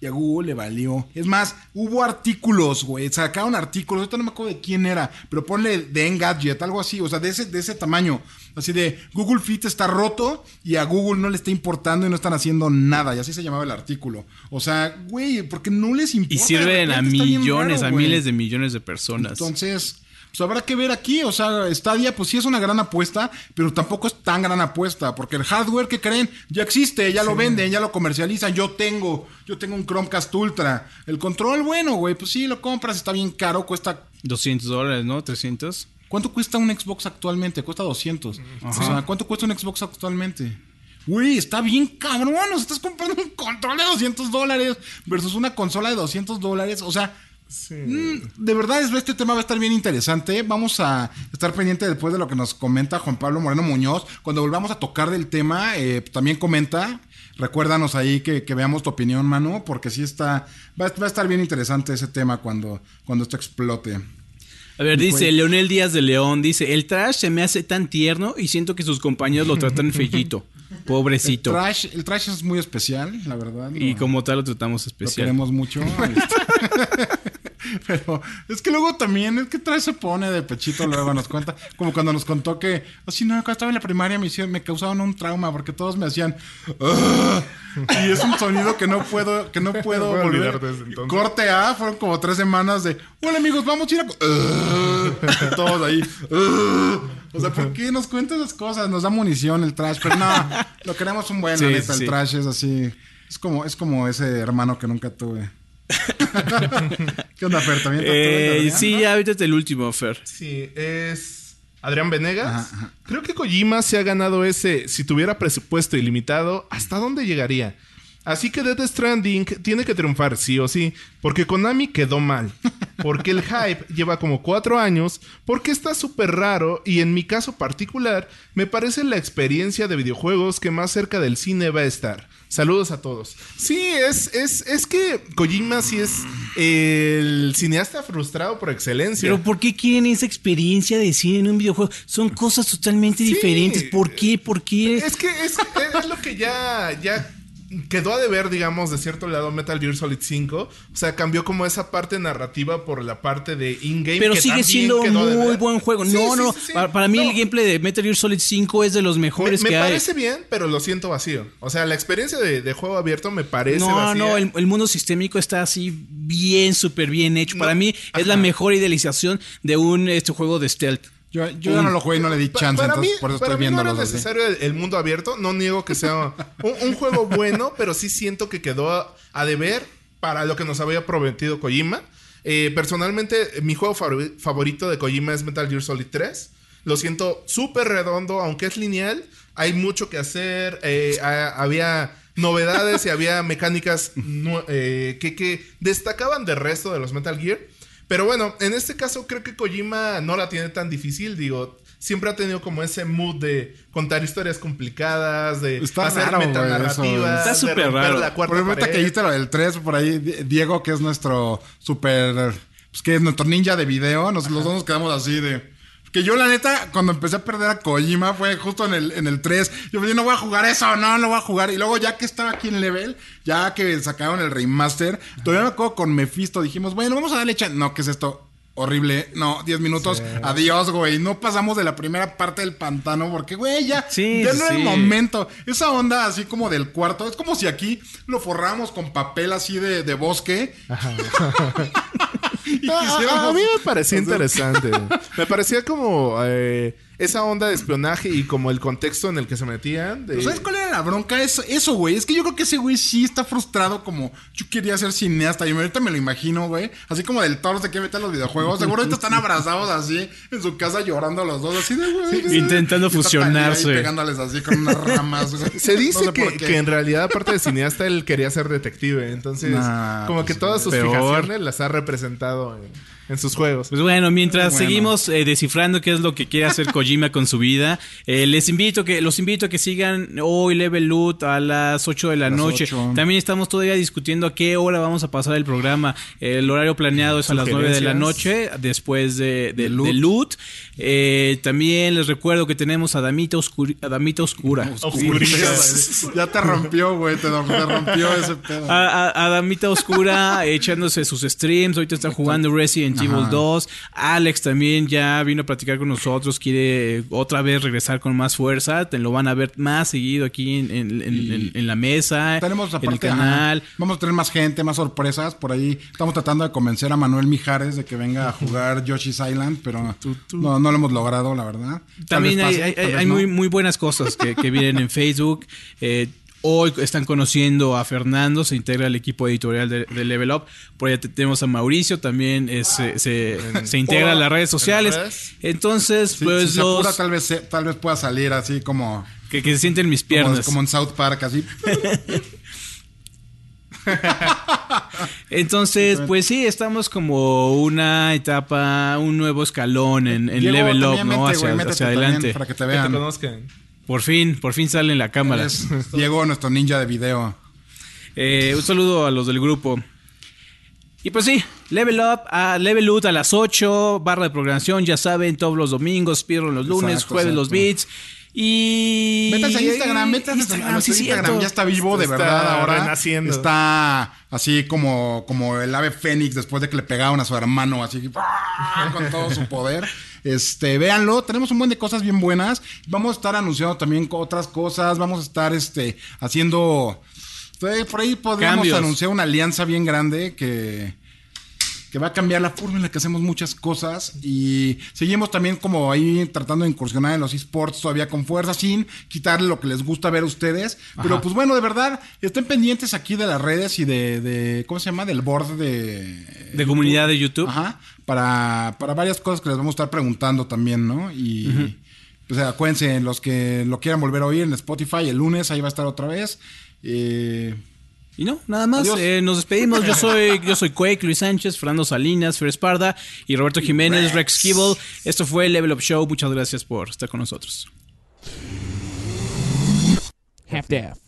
Y a Google le valió. Es más, hubo artículos, güey. Sacaron artículos. Ahorita no me acuerdo de quién era. Pero ponle de Engadget, algo así. O sea, de ese, de ese tamaño. Así de Google Fit está roto y a Google no le está importando y no están haciendo nada. Y así se llamaba el artículo. O sea, güey, porque no les importa. Y sirven a millones, raro, a miles de millones de personas. Entonces, pues habrá que ver aquí. O sea, Stadia, pues sí es una gran apuesta, pero tampoco es tan gran apuesta. Porque el hardware que creen ya existe, ya lo venden, ya lo comercializan. Yo tengo, yo tengo un Chromecast Ultra. El control, bueno, güey, pues sí, lo compras, está bien caro, cuesta 200 dólares, ¿no? 300. ¿Cuánto cuesta un Xbox actualmente? Cuesta 200. O sea, ¿cuánto cuesta un Xbox actualmente? Güey, está bien cabrón. Sea, estás comprando un control de 200 dólares versus una consola de 200 dólares. O sea, Sí. Mm, De verdad, es- este tema va a estar bien interesante. Vamos a estar pendiente después de lo que nos comenta Juan Pablo Moreno Muñoz. Cuando volvamos a tocar del tema, eh, también comenta. Recuérdanos ahí que, que veamos tu opinión, Manu, porque sí está. Va, va a estar bien interesante ese tema cuando, cuando esto explote. A ver, dice Pues- Leonel Díaz de León, dice, el trash se me hace tan tierno y siento que sus compañeros lo tratan fellito. [laughs] El Pobrecito. trash, el trash es muy especial, la verdad. Y lo- como tal lo tratamos Lo especial. queremos mucho. [laughs] [laughs] Pero es que luego también, es que trae se pone de pechito, luego nos cuenta, como cuando nos contó que, así no, cuando estaba en la primaria me, hicieron, me causaban un trauma porque todos me hacían, "Ah", y es un sonido que no puedo, que no [laughs] puedo olvidar desde entonces. Corte A, fueron como tres semanas de, hola amigos, vamos a ir a... "Ah", todos ahí. "Ah". O sea, ¿por qué nos cuenta esas cosas? Nos da munición el trash, pero no, lo queremos un buen, Sí, neta, sí. el trash es así, es como, es como ese hermano que nunca tuve. ¿Qué onda, Fer? ¿También Eh, sí, Adrián, ya ahorita es el último, Fer. Sí, es Adrián Venegas. Ajá, ajá. Creo que Kojima se ha ganado ese, si tuviera presupuesto ilimitado, ¿hasta dónde llegaría? Así que Death Stranding tiene que triunfar, sí o sí, porque Konami quedó mal, porque el hype lleva como cuatro años, porque está súper raro y en mi caso particular me parece la experiencia de videojuegos que más cerca del cine va a estar. Saludos a todos. Sí, es, es, es que Kojima sí es el cineasta frustrado por excelencia. Pero ¿por qué quieren esa experiencia de cine en un videojuego? Son cosas totalmente Sí. diferentes. ¿Por qué? ¿Por qué? Es que es, es lo que ya, ya quedó a deber, digamos, de cierto lado Metal Gear Solid 5. O sea, cambió como esa parte narrativa por la parte de in-game. Pero que sigue siendo muy buen juego. Sí, no, sí, no. sí. Para, para mí No, el gameplay de Metal Gear Solid 5 es de los Me, mejores me que hay. parece bien, pero lo siento vacío. O sea, la experiencia de, de juego abierto me parece No, vacía. no, el, el mundo sistémico está así bien, súper bien hecho. No, Para mí es la mejor idealización de un este juego de stealth. Yo, yo ya no lo jugué y no le di chance, para mí, entonces por eso para estoy mí no era los necesario el, el mundo abierto. No niego que sea un, un juego bueno, pero sí siento que quedó a, a deber para lo que nos había prometido Kojima. Eh, personalmente, mi juego favori- favorito de Kojima es Metal Gear Solid 3. Lo siento súper redondo, aunque es lineal. Hay mucho que hacer. eh, ha- había novedades y había mecánicas eh, que, que destacaban del resto de los Metal Gear. Pero bueno, en este caso creo que Kojima no la tiene tan difícil, digo, siempre ha tenido como ese mood de contar historias complicadas, de Está hacer raro, metanarrativas. Está súper raro. la cuarta Por ejemplo, que dijiste lo del 3, por ahí Di- Diego, que es nuestro super, pues que es nuestro ninja de video, nos, los dos nos quedamos así de... Que yo la neta, cuando empecé a perder a Kojima, fue justo en el, en el 3. Yo me dije, no voy a jugar eso, no, no voy a jugar. Y luego ya que estaba aquí en level, ya que sacaron el remaster, todavía me acuerdo con Mephisto, dijimos, bueno, vamos a darle chance. No, ¿qué es esto? Horrible, no, 10 minutos, adiós, güey. No pasamos de la primera parte del pantano porque, güey, ya, Sí, ya sí, no era el sí. momento. Esa onda así como del cuarto, es como si aquí lo forramos con papel así de, de bosque. [laughs] y quisiéramos- a mí me parecía interesante. [laughs] me parecía como eh, esa onda de espionaje y como el contexto en el que se metían. de- ¿Sabes cuál era la bronca? Es, eso, güey. Es que yo creo que ese güey sí está frustrado como yo quería ser cineasta. Y ahorita me lo imagino, güey. Así como del toro se que mete a los videojuegos. Seguro ahorita están abrazados así en su casa llorando los dos. Así de, güey. intentando fusionarse. Pegándoles así con unas ramas. güey. Se dice No sé que, que en realidad, aparte de cineasta, él quería ser detective. Entonces, Nah, como pues, que todas sus peor. fijaciones las ha representado en, en sus juegos. Pues bueno, mientras Bueno. seguimos eh, descifrando qué es lo que quiere hacer [laughs] Kojima con su vida, eh, les invito que los invito a que sigan hoy Level Loot a las 8 de la Las noche. 8. También estamos todavía discutiendo a qué hora vamos a pasar el programa. El horario planeado es a las 9 de la noche después de, de- de Loot. Loot. Eh, también les recuerdo que tenemos a Damita, Oscuri- a Damita Oscura. [laughs] Ya te rompió, güey. Te, te rompió ese pedo. A, a- a Damita Oscura [laughs] echándose sus streams. Ahorita está jugando Resident Evil 2. Alex también ya vino a platicar con nosotros. Quiere otra vez regresar con más fuerza. Te lo van a ver más seguido aquí en, en- en- en- en la mesa. Tenemos en el canal. ajá, vamos a tener más gente, más sorpresas. Por ahí estamos tratando de convencer a Manuel Mijares de que venga a jugar [laughs] Yoshi's Island, pero no, no lo hemos logrado, la verdad. También hay, pase, hay- tal hay- vez hay no. muy, muy buenas cosas que, que vienen en [laughs] Facebook. Eh, Hoy están conociendo a Fernando, se integra al equipo editorial de, de Level Up. Por allá te- tenemos a Mauricio, también es, se, se- se integra a las redes sociales. redes. Entonces, pues si se los apura, tal vez, tal vez pueda salir así como, que, que se sienten mis como, piernas. como en South Park, así. [laughs] Entonces, pues sí, estamos como una etapa, un nuevo escalón en, en Diego, Level Up, ¿no? hacia, hacia adelante. Para que te Que te vean. conozcan. Por fin, por fin sale en la cámara. Es Diego, nuestro ninja de video. Eh, un saludo a los del grupo. Y pues sí, Level Up, a Level Up a las 8, barra de programación, ya saben, todos los domingos, Speedrun los lunes, Exacto, jueves exacto. los beats. Y. Métanse a Instagram, métanse a Instagram, sí, Instagram. Ya está vivo, de Está verdad, ahora. renaciendo. Está así como, como el ave fénix después de que le pegaron a su hermano, así [laughs] con todo su poder. Este, véanlo, tenemos un buen de cosas bien buenas. Vamos a estar anunciando también otras cosas. Vamos a estar este, haciendo. eh, Por ahí podríamos Cambios. anunciar una alianza bien grande que que va a cambiar la forma en la que hacemos muchas cosas y seguimos también como ahí tratando de incursionar en los esports todavía con fuerza sin quitarle lo que les gusta ver a ustedes. Pero pues bueno, de verdad, estén pendientes aquí de las redes y de, de ¿cómo se llama? Del board de... De comunidad de YouTube. Ajá, para, para varias cosas que les vamos a estar preguntando también, ¿no? Y pues acuérdense, los que lo quieran volver a oír en Spotify el lunes, ahí va a estar otra vez. Eh, Y no, nada más. Eh, nos despedimos. Yo soy, [laughs] yo soy Quake, Luis Sánchez, Fernando Salinas, Fer Esparda y Roberto Jiménez, Rex Kibble. Esto fue Level Up Show. Muchas gracias por estar con nosotros. half-daff.